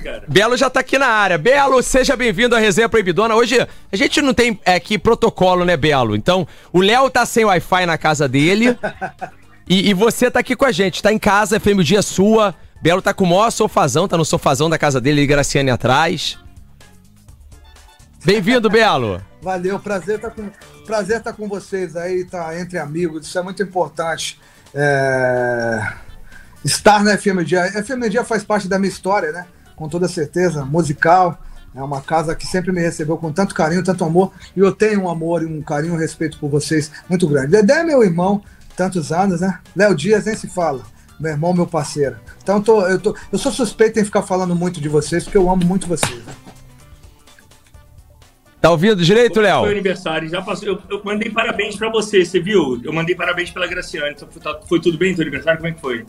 cara. Belo já tá aqui na área. Belo, seja bem-vindo à Resenha Proibidona. Hoje a gente não tem aqui protocolo, né, Belo? Então, o Léo tá sem Wi-Fi na casa dele. e, e você tá aqui com a gente. Tá em casa, FM Dia Sua. Belo tá com o maior sofazão, tá no sofazão da casa dele e Graciane atrás. Bem-vindo, Belo. Valeu, prazer estar com, prazer tá com vocês aí, tá entre amigos, isso é muito importante. É... Estar na FM Dia. A FM Dia faz parte da minha história, né? Com toda certeza, musical. É uma casa que sempre me recebeu com tanto carinho, tanto amor. E eu tenho um amor e um carinho, um respeito por vocês muito grande. Dedé é meu irmão, tantos anos, né? Léo Dias nem se fala. Meu irmão, meu parceiro. Então eu, tô, eu, tô, eu sou suspeito em ficar falando muito de vocês, porque eu amo muito vocês. Né? Tá ouvindo direito, Léo? Foi aniversário, já passou. Eu, eu mandei parabéns pra você, você viu? Eu mandei parabéns pela Graciane. Então, tá, foi tudo bem teu aniversário? Como é que foi?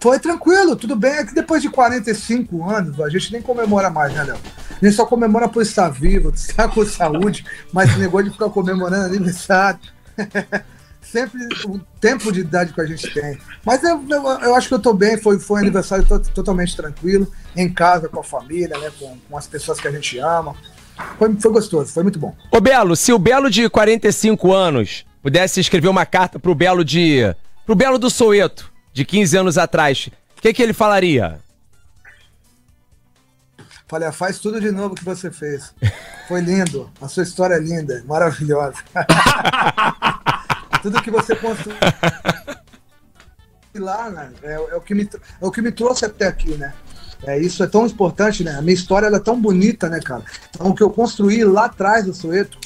Foi tranquilo, tudo bem. É que depois de 45 anos, a gente nem comemora mais, né, Léo? A gente só comemora por estar vivo, estar com saúde, mas o negócio de ficar comemorando aniversário. Sempre o tempo de idade que a gente tem. Mas eu, eu, eu acho que eu tô bem, foi, foi um aniversário totalmente tranquilo, em casa, com a família, né? Com, com as pessoas que a gente ama. Foi, foi gostoso, foi muito bom. Ô Belo, se o Belo de 45 anos pudesse escrever uma carta pro Belo de. pro Belo do Soueto, de 15 anos atrás, o que, que ele falaria? Falei, ah, faz tudo de novo que você fez. Foi lindo. A sua história é linda, maravilhosa. tudo que você construiu lá, né? É, é, o que me, é o que me trouxe até aqui, né? É, isso é tão importante, né? A minha história é tão bonita, né, cara? Então, o que eu construí lá atrás do Soeto,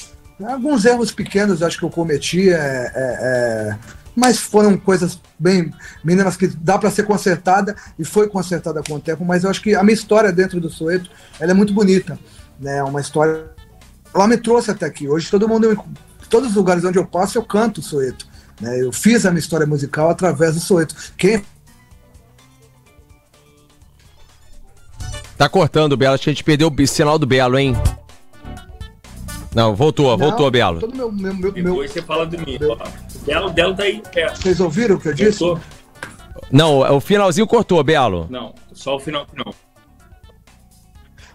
alguns erros pequenos acho que eu cometi, é, é, é mas foram coisas bem mínimas que dá para ser consertada e foi consertada com o tempo. Mas eu acho que a minha história dentro do Soeto ela é muito bonita, né? Uma história. Ela me trouxe até aqui. Hoje todo mundo, todos os lugares onde eu passo, eu canto Soeto. Né? Eu fiz a minha história musical através do Soeto. Quem Tá cortando, Belo. A gente perdeu o sinal do Belo, hein? Não, voltou, Não, voltou, Belo. Todo meu, meu, meu, Depois você fala de mim. Meu... O Belo, Belo tá aí perto. Vocês ouviram o que eu disse? Cortou. Não, o finalzinho cortou, Belo. Não, só o final não.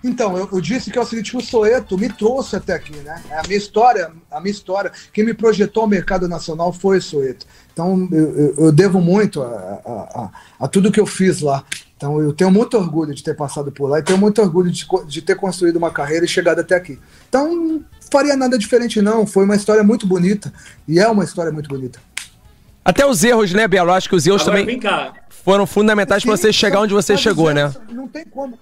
Então, eu, eu, disse que é o seguinte, o Soeto me trouxe até aqui, né? A minha história, a minha história, quem me projetou ao mercado nacional foi o Soeto. Então, eu, eu, eu devo muito a, a, a, a, tudo que eu fiz lá. Então, eu tenho muito orgulho de ter passado por lá e tenho muito orgulho de, de ter construído uma carreira e chegado até aqui. Então, faria nada diferente, não. Foi uma história muito bonita. E é uma história muito bonita. Até os erros, né, Belo? Acho que os erros Agora, também foram fundamentais para você chegar onde você chegou, né? Não tem como.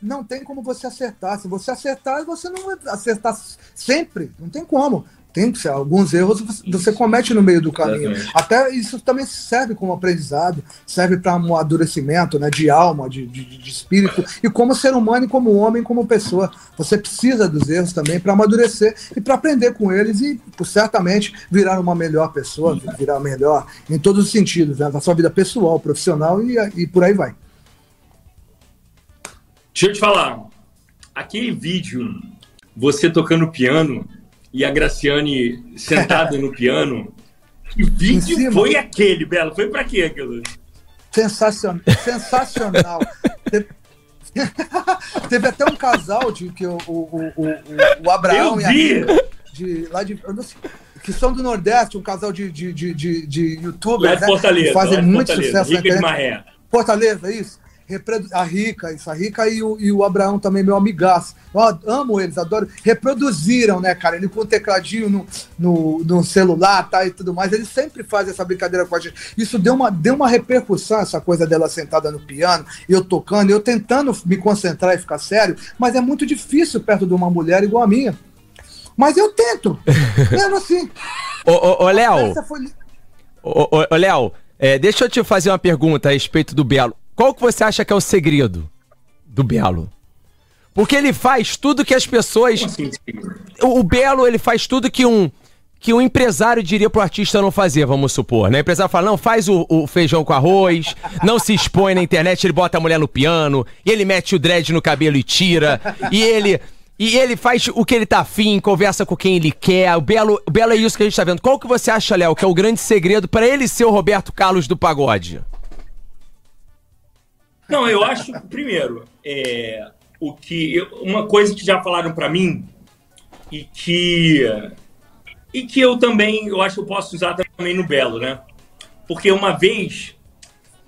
Não tem como você acertar. Se você acertar, você não vai acertar sempre. Não tem como tem que ser, alguns erros você comete no meio do caminho. Exatamente. Até isso também serve como aprendizado, serve para um amadurecimento né, de alma, de, de, de, espírito, e como ser humano, e como homem, como pessoa. Você precisa dos erros também para amadurecer e para aprender com eles e, certamente, virar uma melhor pessoa, virar melhor em todos os sentidos, né, na sua vida pessoal, profissional e, e por aí vai. Deixa eu te falar, aquele vídeo, você tocando piano, e a Graciane sentada no piano. Que vídeo foi aquele, Belo? Foi para quê aquilo? Sensacional. Sensacional. teve, teve até um casal de que o, o, o, o Abraão e a de lá de sei, que são do Nordeste, um casal de, de, de, de, de youtubers, né? Fortaleza, fazem muito Fortaleza, sucesso Rica na internet. Fortaleza, isso a Rica, isso, a Rica e o, e o Abraão também, meu amigaço. Eu amo eles, adoro. Reproduziram, né, cara? Ele com o tecladinho no, no, no, celular tá, e tudo mais. Eles sempre fazem essa brincadeira com a gente. Isso deu uma, deu uma repercussão, essa coisa dela sentada no piano, eu tocando, eu tentando me concentrar e ficar sério, mas é muito difícil perto de uma mulher igual a minha. Mas eu tento. Mesmo assim. Ô, ô, ô Léo. Foi... Ô, ô, ô Léo, é, deixa eu te fazer uma pergunta a respeito do Belo. Qual que você acha que é o segredo do Belo? Porque ele faz tudo que as pessoas. Assim, o, Belo, ele faz tudo que um que um empresário diria pro artista não fazer, vamos supor, né? O empresário fala, não, faz o, o, feijão com arroz, não se expõe na internet, ele bota a mulher no piano, e ele mete o dread no cabelo e tira, e ele... E ele faz o que ele tá afim, conversa com quem ele quer. O Belo, o Belo é isso que a gente tá vendo. Qual que você acha, Léo, que é o grande segredo para ele ser o Roberto Carlos do pagode? Não, eu acho, primeiro, é, o que uma coisa que já falaram para mim e que e que eu também eu acho que eu posso usar também no Belo, né? Porque uma vez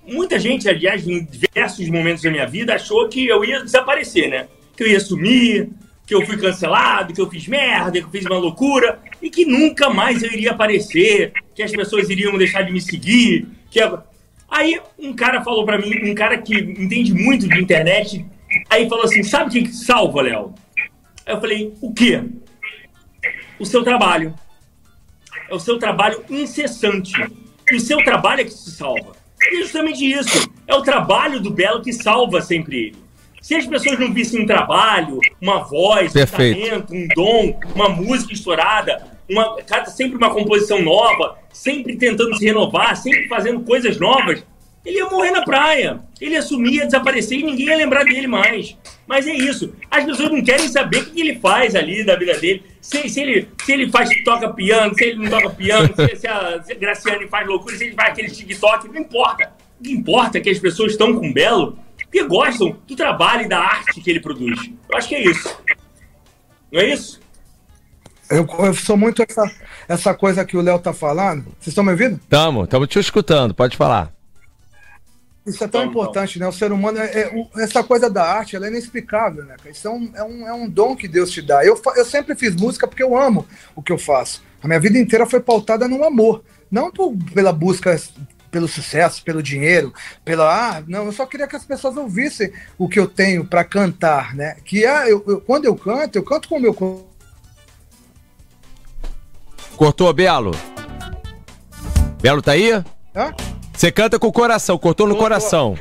muita gente, aliás, em diversos momentos da minha vida achou que eu ia desaparecer, né? Que eu ia sumir, que eu fui cancelado, que eu fiz merda, que eu fiz uma loucura e que nunca mais eu iria aparecer, que as pessoas iriam deixar de me seguir, que aí um cara falou para mim, um cara que entende muito de internet, aí falou assim: "Sabe o que salva, Léo?" Aí eu falei: "O quê?" O seu trabalho. É o seu trabalho incessante. E o seu trabalho é que te salva. E é justamente isso. É o trabalho do Belo que salva sempre ele. Se as pessoas não vissem um trabalho, uma voz, Perfeito. um talento, um dom, uma música estourada, uma, sempre uma composição nova, sempre tentando se renovar, sempre fazendo coisas novas, ele ia morrer na praia. Ele ia sumir, ia desaparecer e ninguém ia lembrar dele mais. Mas é isso. As pessoas não querem saber o que ele faz ali da vida dele. Se, se, ele, se ele faz, toca piano, se ele não toca piano, se, se, a, Graciane faz loucura, se ele faz aquele TikTok, não importa. O que importa é que as pessoas estão com Belo porque gostam do trabalho e da arte que ele produz. Eu acho que é isso. Não é isso? Eu, eu sou muito essa, essa coisa que o Léo tá falando. Vocês estão me ouvindo? Estamos, estamos te escutando, pode falar. Isso é tão então, importante, então. né? O ser humano, é, é, essa coisa da arte, ela é inexplicável, né? Isso é um, é um, é um dom que Deus te dá. Eu, eu sempre fiz música porque eu amo o que eu faço. A minha vida inteira foi pautada no amor. Não por, pela busca pelo sucesso, pelo dinheiro, pela. Ah, não, eu só queria que as pessoas ouvissem o que eu tenho para cantar, né? Que é, eu, eu, quando eu canto, eu canto com o meu. Cortou, Belo? Belo tá aí? Hã? Você canta com o coração, cortou no coração.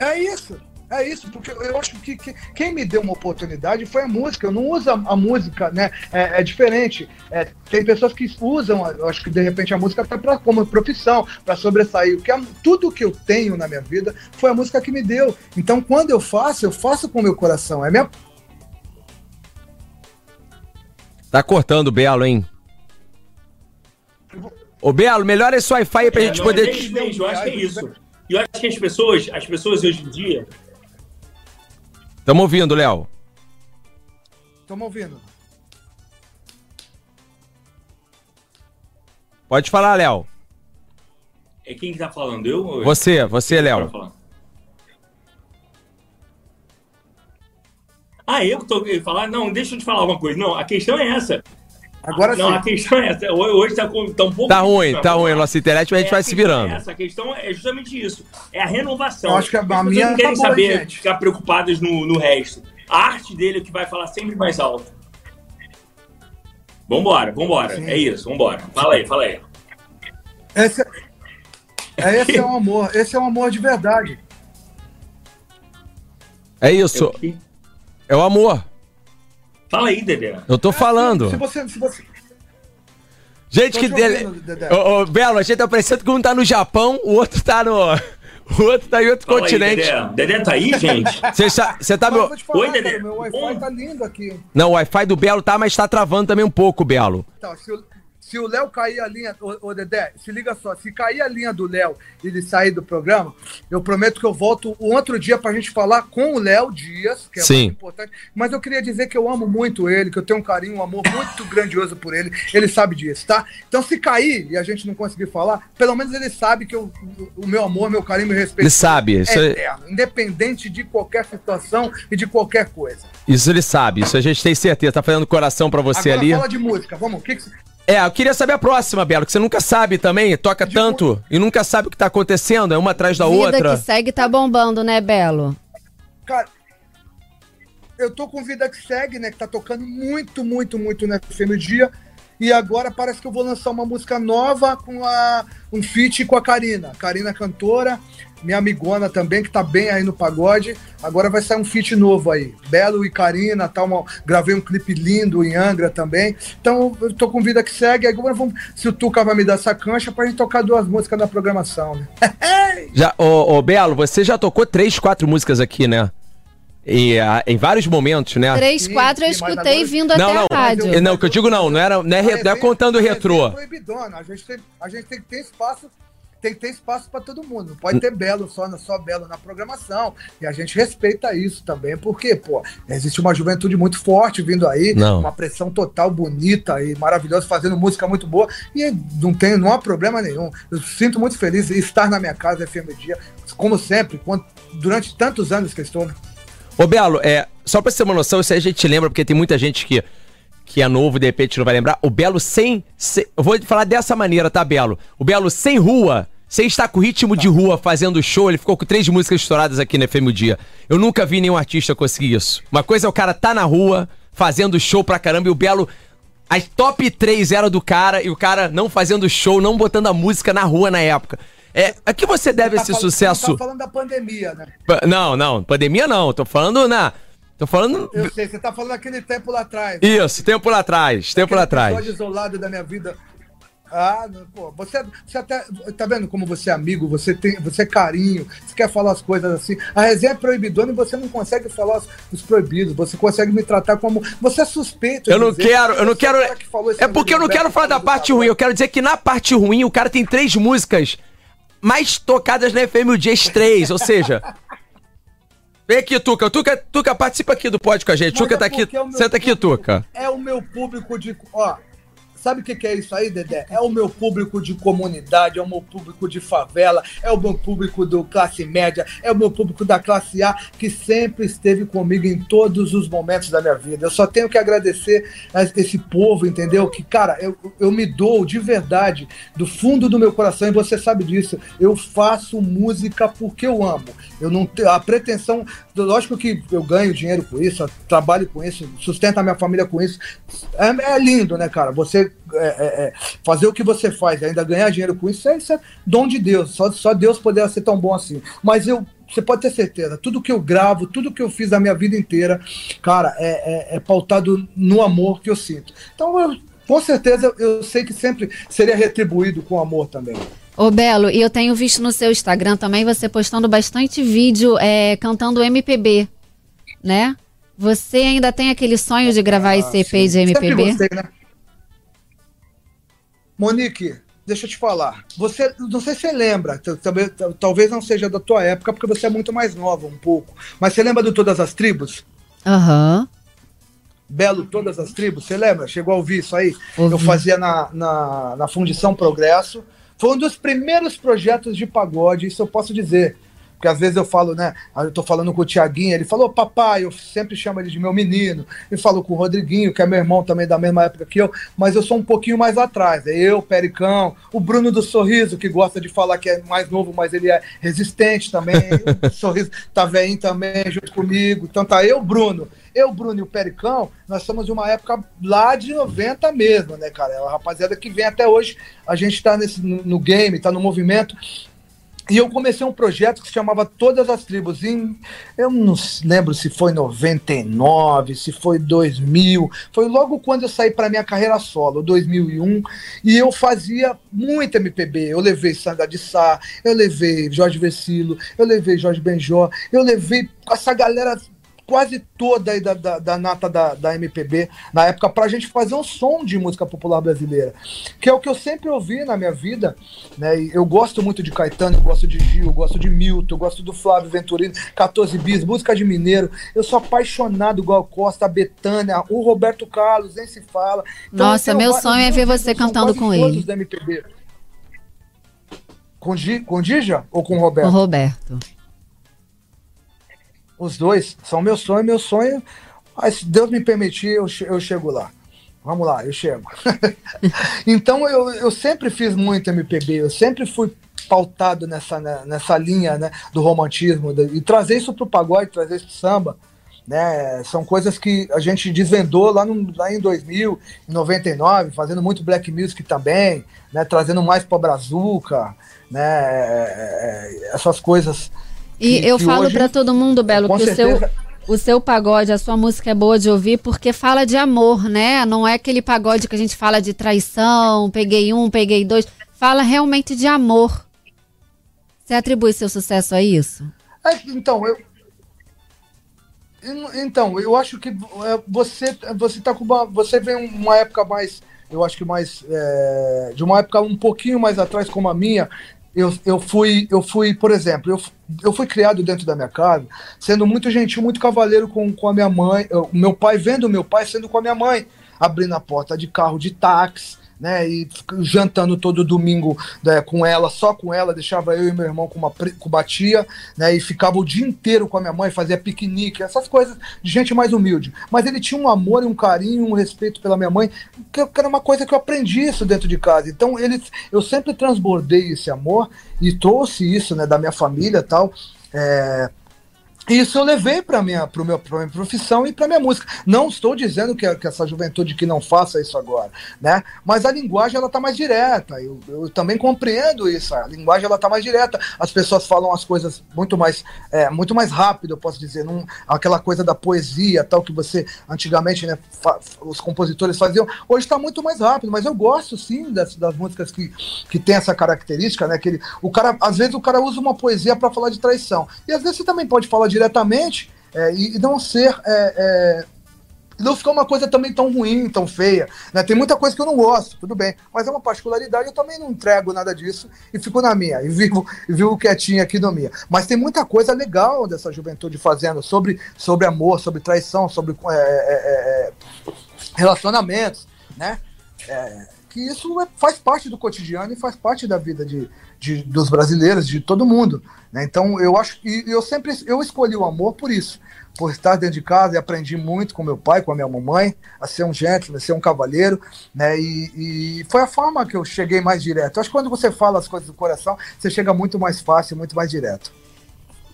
É isso. É isso, porque eu acho que, que, quem me deu uma oportunidade foi a música. Eu não uso a, a música, né? É, é diferente. É, tem pessoas que usam, eu acho que de repente a música até pra, como profissão, para sobressair. Que tudo que eu tenho na minha vida foi a música que me deu. Então, quando eu faço, eu faço com o meu coração. É minha. Tá cortando, Belo, hein? Ô, Belo, melhora esse Wi-Fi aí pra é, gente não, poder. É mesmo, eu acho que é isso. E eu acho que as pessoas, as pessoas hoje em dia, Estamos ouvindo, Léo. Estamos ouvindo. Pode falar, Léo. É quem que tá falando? Eu? Você, você, Léo. Ah, eu que tô falar? Não, deixa eu te falar uma coisa. Não, a questão é essa. Agora não, sim. a questão é essa. Hoje tá, tá um pouco. Tá ruim, tá ruim. Nossa internet, mas a gente é, vai se virando. É essa. A questão é justamente isso. É a renovação. Eu acho que a, a minha não querem tá saber, boa, ficar preocupadas no, no resto. A arte dele é o que vai falar sempre mais alto. Vambora, vambora. Sim. É isso, vambora. Fala aí, fala aí. Esse, é, esse é um amor. Esse é um amor de verdade. É isso. É o amor. Fala aí, Dedé. Eu tô falando. Se você, se você... Gente, que dele. Ô, ô, Belo, a gente tá parecendo que um tá no Japão, o outro tá no. O outro tá em outro Fala continente. Aí, Dedé. Dedé tá aí, gente? Você tá, meu. Oi, Dedé. meu Wi-Fi tá lindo aqui. Não, o Wi-Fi do Belo tá, mas tá travando também um pouco, Belo. Tá, se eu, se o Léo cair a linha, ô, ô, Dedé, se liga só, se cair a linha do Léo e ele sair do programa, eu prometo que eu volto um outro dia pra gente falar com o Léo Dias, que é Sim. muito importante. Mas eu queria dizer que eu amo muito ele, que eu tenho um carinho, um amor muito grandioso por ele. Ele sabe disso, tá? Então se cair e a gente não conseguir falar, pelo menos ele sabe que eu, o meu amor, meu carinho, meu respeito. Ele sabe, é isso é independente de qualquer situação e de qualquer coisa. Isso ele sabe, isso a gente tem certeza. Tá fazendo coração para você Agora ali. fala de música, vamos. O que, que é, eu queria saber a próxima, Belo, que você nunca sabe também, toca de tanto e nunca sabe o que tá acontecendo, é uma atrás da Vida outra. Vida que segue tá bombando, né, Belo? Cara, eu tô com Vida que segue, né, que tá tocando muito, muito, muito no FM Dia. E agora parece que eu vou lançar uma música nova com a, um feat com a Karina. Karina cantora, minha amigona também, que tá bem aí no pagode. Agora vai sair um feat novo aí. Belo e Karina, tá uma, gravei um clipe lindo em Angra também. Então eu tô com vida que segue. Agora vamos, se o Tuca vai me dar essa cancha pra gente tocar duas músicas na programação, né? já, ô, ô, Belo, você já tocou três, quatro músicas aqui, né? E, uh, em vários momentos, né? Três, quatro eu escutei agora... vindo não, até não, a rádio. Eu, não, o que eu digo não, não, era, não, é, não é contando retrô. A gente, tem, a gente tem que ter espaço tem que ter espaço para todo mundo. Não pode ter Belo só, só Belo na programação. E a gente respeita isso também, porque, pô, existe uma juventude muito forte vindo aí, não. uma pressão total bonita e maravilhosa, fazendo música muito boa. E não tem, não há problema nenhum. Eu sinto muito feliz em estar na minha casa FM Dia, como sempre, durante tantos anos que estou. Né? Ô Belo, é, só pra você ter uma noção, isso aí a gente lembra, porque tem muita gente que que é novo, de repente não vai lembrar. O Belo sem, sem. Eu vou falar dessa maneira, tá, Belo? O Belo sem rua sem estar com ritmo de rua fazendo show, ele ficou com três músicas estouradas aqui no FM Dia. Eu nunca vi nenhum artista conseguir isso. Uma coisa é o cara tá na rua, fazendo show pra caramba, e o Belo. As top 3 era do cara, e o cara não fazendo show, não botando a música na rua na época. É, a que você deve você tá esse falando, sucesso? Você tá falando da pandemia, né? Não, não, pandemia não. Tô falando na. Tô falando. Eu sei, você tá falando aquele tempo lá atrás. Isso, tempo lá atrás, tempo lá atrás. isolado da minha vida ah, pô, você, você até. Tá vendo como você é amigo, você tem você é carinho, você quer falar as coisas assim. A resenha é proibidona e você não consegue falar os, os proibidos, você consegue me tratar como. Você é suspeito. Eu não dizer, quero, eu não quero. Que é porque eu não quero falar da parte ruim, eu quero dizer que na parte ruim o cara tem três músicas mais tocadas na FM o Dias 3, ou seja. Vem aqui, Tuca. Tuca, Tuca, participa aqui do pod com a gente. Mas Tuca é tá aqui. É Senta aqui, Tuca. É o meu público de. Ó, Sabe o que, que é isso aí, Dedé? É o meu público de comunidade, é o meu público de favela, é o meu público do classe média, é o meu público da classe A, que sempre esteve comigo em todos os momentos da minha vida. Eu só tenho que agradecer a esse povo, entendeu? Que, cara, eu, eu me dou de verdade, do fundo do meu coração, e você sabe disso. Eu faço música porque eu amo. Eu não tenho a pretensão, lógico que eu ganho dinheiro com isso, trabalho com isso, sustento a minha família com isso. É, é lindo, né, cara? Você é, é, é, fazer o que você faz, ainda ganhar dinheiro com isso, isso é dom de Deus. Só, só Deus poderia ser tão bom assim. Mas eu você pode ter certeza, tudo que eu gravo, tudo que eu fiz a minha vida inteira, cara, é, é, é pautado no amor que eu sinto. Então, eu, com certeza, eu sei que sempre seria retribuído com amor também. Ô Belo, e eu tenho visto no seu Instagram também você postando bastante vídeo é, cantando MPB, né? Você ainda tem aquele sonho de gravar ah, esse EP sim. de MPB? Sempre gostei, né? Monique, deixa eu te falar. Você, não sei se você lembra, também, talvez não seja da tua época, porque você é muito mais nova um pouco. Mas você lembra de Todas as Tribos? Aham. Uhum. Belo Todas as Tribos, você lembra? Chegou a ouvir isso aí? Ouvi. Eu fazia na, na, na Fundição Progresso. Foi um dos primeiros projetos de pagode, isso eu posso dizer. Porque às vezes eu falo, né? Eu tô falando com o Tiaguinho, ele falou, papai, eu sempre chamo ele de meu menino. E falo com o Rodriguinho, que é meu irmão também da mesma época que eu, mas eu sou um pouquinho mais atrás. É eu, Pericão, o Bruno do Sorriso, que gosta de falar que é mais novo, mas ele é resistente também. o Sorriso tá veinho também junto comigo. Então tá eu, Bruno. Eu, Bruno e o Pericão, nós somos de uma época lá de 90 mesmo, né, cara? É uma rapaziada que vem até hoje. A gente tá nesse, no game, tá no movimento. E eu comecei um projeto que se chamava Todas as Tribos. Em, eu não lembro se foi 99, se foi 2000. Foi logo quando eu saí para minha carreira solo, 2001. E eu fazia muito MPB. Eu levei Sandra de Sá, eu levei Jorge Vecilo, eu levei Jorge Benjó, eu levei essa galera quase toda aí da, da, da nata da, da MPB na época para a gente fazer um som de música popular brasileira, que é o que eu sempre ouvi na minha vida, né? E eu gosto muito de Caetano, gosto de Gil, gosto de Milton, gosto do Flávio Venturino, 14 bis, música de mineiro. Eu sou apaixonado igual Costa, Betânia, o Roberto Carlos, nem se fala. Então, Nossa, meu sonho é ver você cantando com ele. Da MPB. Com, G, com Dija ou com o Roberto? Com o Roberto. Os dois são meu sonho, meu sonho. Mas se Deus me permitir, eu, eu chego lá. Vamos lá, eu chego. então eu, eu sempre fiz muito MPB, eu sempre fui pautado nessa, né, nessa linha né, do romantismo e trazer isso para o pagode, trazer isso para samba. Né, são coisas que a gente desvendou lá, no, lá em 2000, em 99, fazendo muito black music também, né, trazendo mais para Brazuca, né, é, é, essas coisas e que, eu que falo para todo mundo, Belo, que certeza... o seu, o seu pagode, a sua música é boa de ouvir porque fala de amor, né? Não é aquele pagode que a gente fala de traição, peguei um, peguei dois. Fala realmente de amor. Você atribui seu sucesso a isso? É, então, eu. Então, eu acho que é, você você tá com uma, você vem uma época mais, eu acho que mais é, de uma época um pouquinho mais atrás como a minha, eu, eu, fui, eu fui, por exemplo, eu, eu fui criado dentro da minha casa, sendo muito gentil, muito cavaleiro com, com a minha mãe, o meu pai, vendo meu pai sendo com a minha mãe, abrindo a porta de carro de táxi, né? E jantando todo domingo né, com ela, só com ela, deixava eu e meu irmão com uma, com uma tia, né? E ficava o dia inteiro com a minha mãe, fazia piquenique, essas coisas de gente mais humilde. Mas ele tinha um amor e um carinho, um respeito pela minha mãe, que, que era uma coisa que eu aprendi isso dentro de casa. Então ele, eu sempre transbordei esse amor e trouxe isso, né, da minha família tal. É, isso eu levei para minha, pro meu, pra minha profissão e para minha música. Não estou dizendo que, que, essa juventude que não faça isso agora, né? Mas a linguagem ela tá mais direta. Eu, eu também compreendo isso. A linguagem ela tá mais direta. As pessoas falam as coisas muito mais, é, muito mais rápido, eu posso dizer. Não, aquela coisa da poesia, tal que você antigamente, né, os compositores faziam. Hoje está muito mais rápido. Mas eu gosto sim das, das músicas que, que tem essa característica, né? Que ele, o cara, às vezes o cara usa uma poesia para falar de traição. E às vezes você também pode falar de diretamente é, e, não ser. É, é, não ficar uma coisa também tão ruim, tão feia. Né? Tem muita coisa que eu não gosto, tudo bem. Mas é uma particularidade, eu também não entrego nada disso e fico na minha. E vivo, vivo quietinho aqui no minha. Mas tem muita coisa legal dessa juventude fazendo sobre, sobre amor, sobre traição, sobre é, é, é relacionamentos, né? Que isso faz parte do cotidiano e faz parte da vida de, de, dos brasileiros, de todo mundo. Né? Então eu acho que eu sempre eu escolhi o amor por isso, por estar dentro de casa e aprendi muito com meu pai, com a minha mamãe, a ser um gentleman, a ser um cavalheiro, né? E, e foi a forma que eu cheguei mais direto. Eu acho que quando você fala as coisas do coração, você chega muito mais fácil, muito mais direto.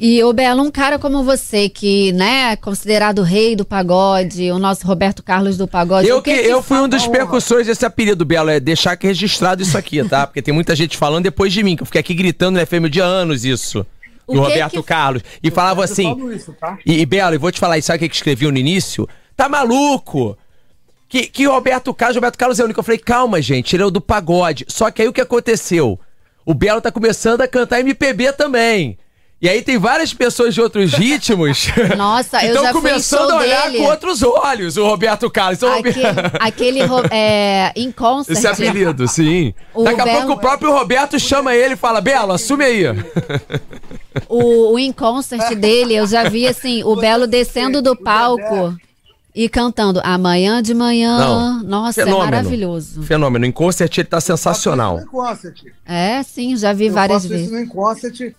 E o Belo, um cara como você, que né, é considerado o rei do pagode, o nosso Roberto Carlos do pagode. Eu, que, que eu fui um dos percussores desse apelido, Belo, é deixar aqui registrado isso aqui, tá? Porque tem muita gente falando depois de mim, que eu fiquei aqui gritando no FM de anos isso. O do Roberto que... Carlos. E falava assim. Isso, tá? e, e, Belo, eu vou te falar isso, sabe o que escreveu no início? Tá maluco? Que, que Roberto Carlos, Roberto Carlos é o único. Eu falei, calma, gente, ele é o do pagode. Só que aí o que aconteceu? O Belo tá começando a cantar MPB também. E aí tem várias pessoas de outros ritmos. Nossa, que eu já começando a olhar dele. com outros olhos o Roberto Carlos. Aquele, aquele é, Inconstant. Esse apelido, sim. O Daqui a pouco o próprio Roberto chama ele e fala: Belo, assume aí. O, o Inconstant dele, eu já vi assim, o Belo descendo do palco. E cantando amanhã de manhã. Não, Nossa, é fenômeno, é maravilhoso. Fenômeno. Em concert ele tá sensacional. É, sim, já vi eu várias vezes. Isso no concert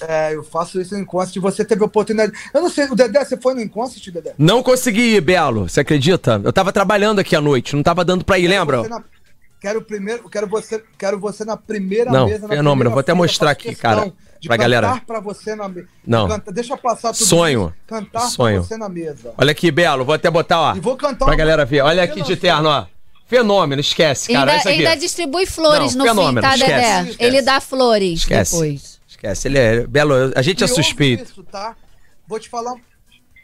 é, eu faço isso no Inconstant. Você teve oportunidade. Eu não sei, o Dedé, você foi no Inconstant, Dedé? Não consegui ir, Belo. Você acredita? Eu tava trabalhando aqui à noite, não tava dando pra ir, quero lembra? Na... Quero primeiro, quero você, quero você na primeira não, mesa. Não, fenômeno. Vou até mostrar aqui, cara. De pra galera. pra você na mesa. Não. Canta... Deixa passar tudo. Sonho. Isso. Cantar Sonho. pra você na mesa. Olha aqui, Belo. Vou até botar, ó. E vou cantar pra galera ver. Olha aqui de terno, ó. Fenômeno, esquece, cara. Ainda, ainda distribui flores não, no fenômeno, fim, tá, esquece, Dedé? Esquece. Ele dá flores esquece. depois. Esquece, ele é belo. A gente é suspeito. Isso, tá? Vou te falar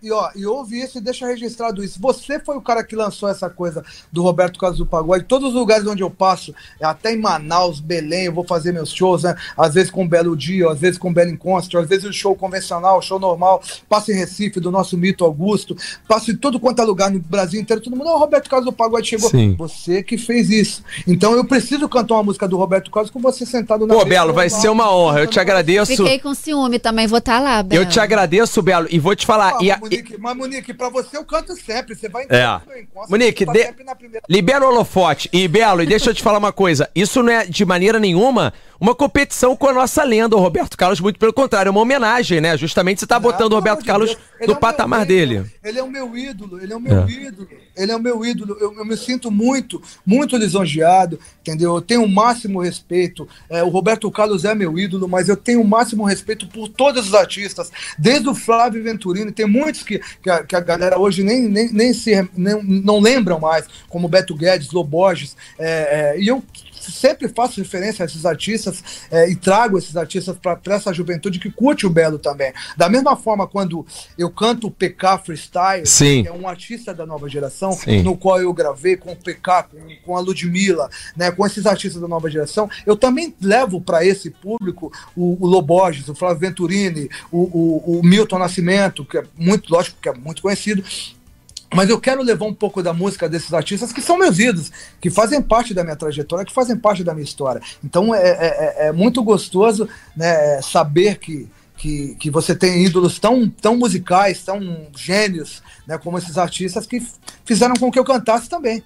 e, ó, e ouve isso e deixa registrado isso. Você foi o cara que lançou essa coisa do Roberto Carlos do Pagode. Todos os lugares onde eu passo, até em Manaus, Belém, eu vou fazer meus shows, né? Às vezes com Belo Dia, às vezes com Belo Encontro, às vezes o show convencional, show normal. Passo em Recife, do nosso mito Augusto. Passo em todo quanto é lugar no Brasil inteiro. Todo mundo, o Roberto Carlos do Pagode chegou. Sim. Você que fez isso. Então eu preciso cantar uma música do Roberto Carlos com você sentado na Pô, Belo, vai ser uma honra. Eu te agradeço. Fiquei com ciúme também, vou estar tá lá, Belo. Eu te agradeço, Belo, e vou te falar. Ah, e a, Monique, mas, Monique, que pra você eu canto sempre. Você vai é. Monique, de... primeira... libera o holofote. E, Belo, e deixa eu te falar uma coisa. Isso não é de maneira nenhuma uma competição com a nossa lenda, o Roberto Carlos, muito pelo contrário, é uma homenagem, né? Justamente você tá botando o Roberto Carlos no é patamar dele. Ele é o meu ídolo, ele é o meu é. ídolo, ele é o meu ídolo. Eu, eu, me sinto muito, muito lisonjeado, entendeu? Eu tenho o máximo respeito. É, o Roberto Carlos é meu ídolo, mas eu tenho o máximo respeito por todos os artistas, desde o Flávio Venturini, tem que, que, a, que a galera hoje nem, nem, nem se nem, não lembram mais, como Beto Guedes, Loborges, é, é, e eu sempre faço referência a esses artistas é, e trago esses artistas para essa juventude que curte o Belo também. Da mesma forma, quando eu canto o PK Freestyle, Sim. que é um artista da nova geração, Sim. no qual eu gravei com o PK, com, com a Ludmilla, né, com esses artistas da nova geração, eu também levo para esse público o, o Loborges, o Flávio Venturini, o, o, o Milton Nascimento, que é muito, lógico, que é muito conhecido, mas eu quero levar um pouco da música desses artistas que são meus ídolos, que fazem parte da minha trajetória, que fazem parte da minha história. Então é, é, é, é muito gostoso né, saber que, que, que você tem ídolos tão, tão musicais, tão gênios, né, como esses artistas que fizeram com que eu cantasse também.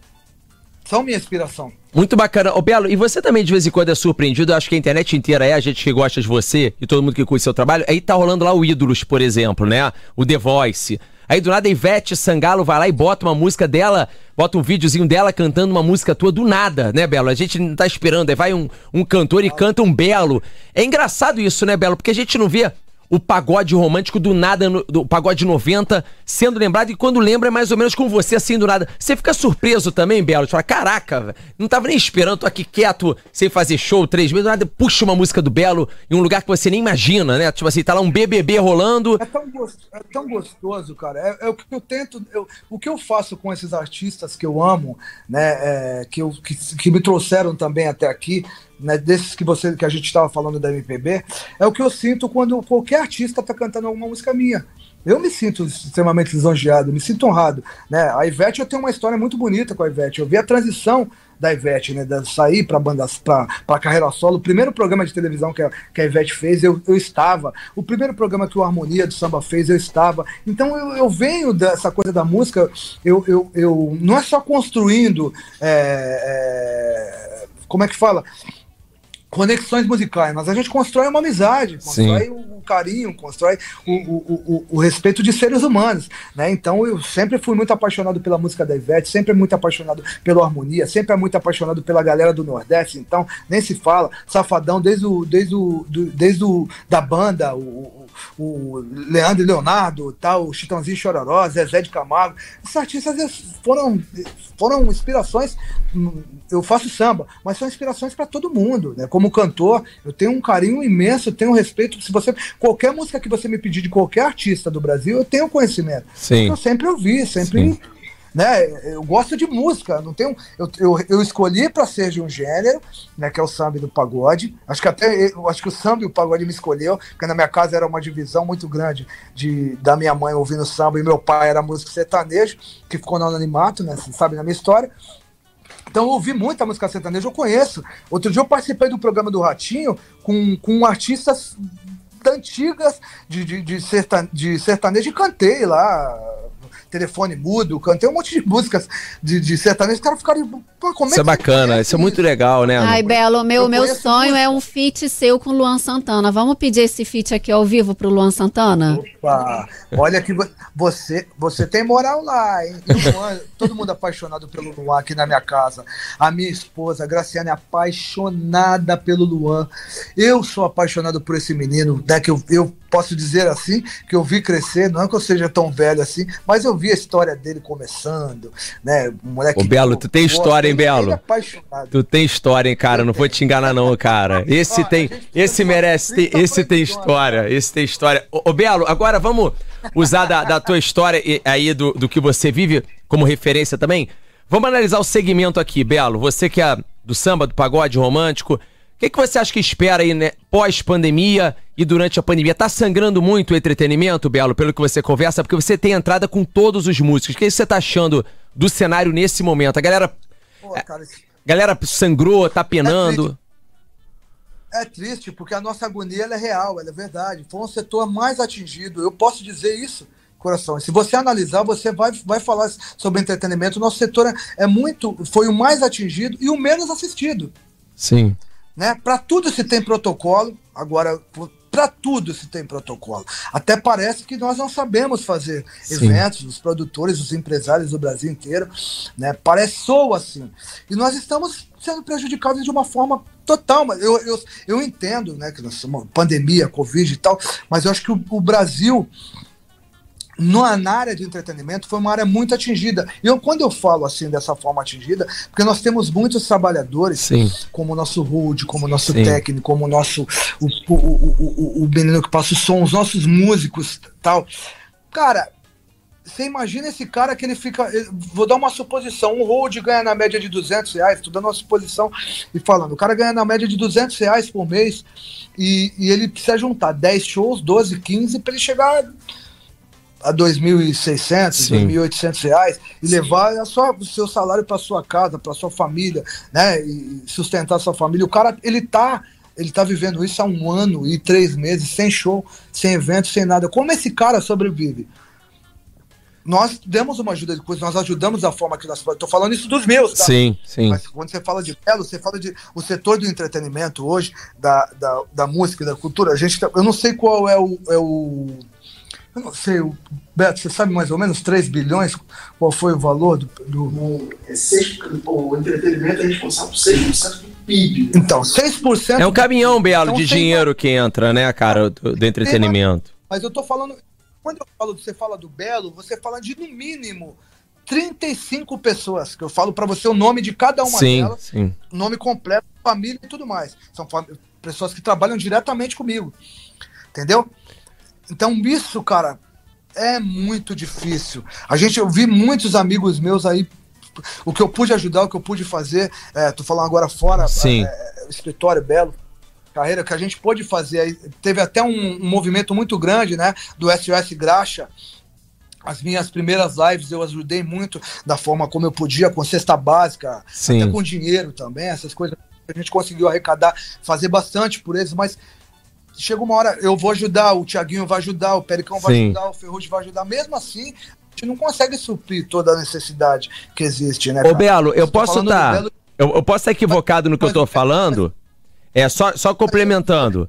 São minha inspiração. Muito bacana. Ô Belo, e você também de vez em quando é surpreendido, acho que a internet inteira é, a gente que gosta de você e todo mundo que curte seu trabalho, aí tá rolando lá o Ídolos, por exemplo, né? O The Voice. Aí do nada a Ivete Sangalo vai lá e bota uma música dela, bota um videozinho dela cantando uma música tua do nada, né, Belo? A gente não tá esperando, aí vai um, um cantor e canta um Belo. É engraçado isso, né, Belo? Porque a gente não vê o pagode romântico do nada, do pagode 90, sendo lembrado, e quando lembra é mais ou menos com você, assim, do nada. Você fica surpreso também, Belo? Você fala, caraca, não tava nem esperando, tô aqui quieto, sem fazer show três meses, do nada puxa uma música do Belo em um lugar que você nem imagina, né? Tipo assim, tá lá um BBB rolando. É tão, gostoso, é tão gostoso cara. É, é, o que eu tento, eu, o que eu faço com esses artistas que eu amo, né, é, que, eu, que, que me trouxeram também até aqui, né, desses que você que a gente estava falando da MPB, é o que eu sinto quando qualquer artista está cantando alguma música minha. Eu me sinto extremamente lisonjeado, me sinto honrado. Né? A Ivete, eu tenho uma história muito bonita com a Ivete. Eu vi a transição da Ivete, né? De sair para banda para carreira solo. O primeiro programa de televisão que a, que a Ivete fez, eu, eu estava. O primeiro programa que o Harmonia do Samba fez, eu estava. Então eu, eu venho dessa coisa da música, eu, eu, eu não é só construindo. É, é, como é que fala? Conexões musicais, mas a gente constrói uma amizade, constrói o, o carinho, constrói o, o, o, respeito de seres humanos, né? Então eu sempre fui muito apaixonado pela música da Ivete, sempre muito apaixonado pela harmonia, sempre muito apaixonado pela galera do Nordeste, então nem se fala, Safadão desde o desde o do, desde o da banda, o, o Leandro e Leonardo, tal, o Chitãozinho Chororó, Zezé de Camargo, esses artistas foram foram inspirações, eu faço samba, mas são inspirações para todo mundo, né? Como cantor, eu tenho um carinho imenso, eu tenho um respeito. Se você qualquer música que você me pedir de qualquer artista do Brasil, eu tenho conhecimento. Sim. Eu sempre ouvi, sempre Sim né? Eu gosto de música, não tenho. Eu, eu, eu escolhi para ser de um gênero, né? Que é o samba do pagode. Acho que até acho que o samba e o pagode me escolheu, porque na minha casa era uma divisão muito grande de da minha mãe ouvindo samba e meu pai era músico sertanejo, que ficou no anonimato, né? Você sabe na minha história. Então eu ouvi muita música sertaneja, eu conheço. Outro dia eu participei do programa do Ratinho com, com artistas antigas de, de, de, sertan, de sertanejo e cantei lá telefone mudo, cantei um monte de músicas de, de sertanejo, os caras ficaram. Pô, como isso é, é bacana, isso é muito legal, né? Ai, Belo, meu, meu sonho é um feat seu com o Luan Santana. Vamos pedir esse feat aqui ao vivo pro Luan Santana? Opa, olha que você, você tem moral lá, hein? Luan, todo mundo apaixonado pelo Luan aqui na minha casa. A minha esposa, a Graciane, é apaixonada pelo Luan. Eu sou apaixonado por esse menino, né? Que eu, eu posso dizer assim, que eu vi crescer, não é que eu seja tão velho assim, mas eu vi a história dele começando, né? Um moleque. Ô, Belo, tu tem história, hein, Belo? Tu tem história, hein, cara? Não vou te enganar, não, cara. Esse tem. Esse merece. esse tem história. Esse tem história. Ô, ô, Belo, agora vamos usar da, da tua história aí, do, do que você vive, como referência também. Vamos analisar o segmento aqui, Belo. Você que é do samba, do pagode romântico. O que, que você acha que espera aí, né, pós-pandemia e durante a pandemia? Tá sangrando muito o entretenimento, Belo, pelo que você conversa? Porque você tem entrada com todos os músicos. O que você tá achando do cenário nesse momento? A galera. Pô, cara, galera sangrou, tá penando. É triste. é triste, porque a nossa agonia é real, ela é verdade. Foi um setor mais atingido. Eu posso dizer isso coração. Se você analisar, você vai, vai falar sobre entretenimento. O nosso setor é, é muito. Foi o mais atingido e o menos assistido. Sim. Né? Para tudo se tem protocolo, agora para tudo se tem protocolo. Até parece que nós não sabemos fazer Sim. eventos, os produtores, os empresários do Brasil inteiro, né? Parece sou assim. E nós estamos sendo prejudicados de uma forma total. Mas eu, eu, eu entendo, né, que nós somos pandemia, Covid e tal, mas eu acho que o, o Brasil na área de entretenimento foi uma área muito atingida. E eu, quando eu falo assim dessa forma atingida, porque nós temos muitos trabalhadores, Sim. como o nosso Rude, como o nosso Sim. técnico, como o nosso o, o, o, o, menino que passa o som, os nossos músicos tal. Cara, você imagina esse cara que ele fica. Vou dar uma suposição: um Rude ganha na média de 200 reais, estou dando uma suposição e falando. O cara ganha na média de 200 reais por mês e, e ele precisa juntar 10 shows, 12, 15 para ele chegar a 2.600, 2.800 reais e levar a sua, o seu salário para sua casa, para sua família, né? E sustentar a sua família. O cara, ele tá, ele tá vivendo isso há um ano e três meses, sem show, sem evento, sem nada. Como esse cara sobrevive? Nós demos uma ajuda de coisa, nós ajudamos da forma que nós Estou falando isso dos meus, tá? Sim, sim. Mas quando você fala de Belo, você fala de o setor do entretenimento hoje, da, da, da música e da cultura. A gente, tá, eu não sei qual é o, é o eu não sei, o Beto, você sabe mais ou menos 3 bilhões? Qual foi o valor do. do... É 6, o entretenimento é responsável por 6% do PIB. Então, 6%. É um caminhão, Belo, então, de dinheiro que entra, né, cara, do, do entretenimento. Mas eu tô falando. Quando eu falo, você fala do Belo, você fala de no mínimo 35 pessoas, que eu falo para você o nome de cada uma sim, delas, sim. nome completo, família e tudo mais. São pessoas que trabalham diretamente comigo. Entendeu? Então, isso, cara, é muito difícil. A gente, eu vi muitos amigos meus aí, o que eu pude ajudar, o que eu pude fazer, é, tô falando agora fora, Sim. É, é, escritório belo, carreira que a gente pôde fazer. Teve até um, um, movimento muito grande, né, do SOS Graxa. As minhas primeiras lives eu ajudei muito da forma como eu podia, com cesta básica, Sim. até com dinheiro também, essas coisas. A gente conseguiu arrecadar, fazer bastante por eles, mas chega uma hora, eu vou ajudar, o Thiaguinho vai ajudar, o Pericão vai Sim. ajudar, o Ferrugem vai ajudar. Mesmo assim, a gente não consegue suprir toda a necessidade que existe, né? Ô, Belo, eu posso estar. Tá, Belo... eu, eu, posso estar equivocado no que eu tô falando? É, só, só complementando.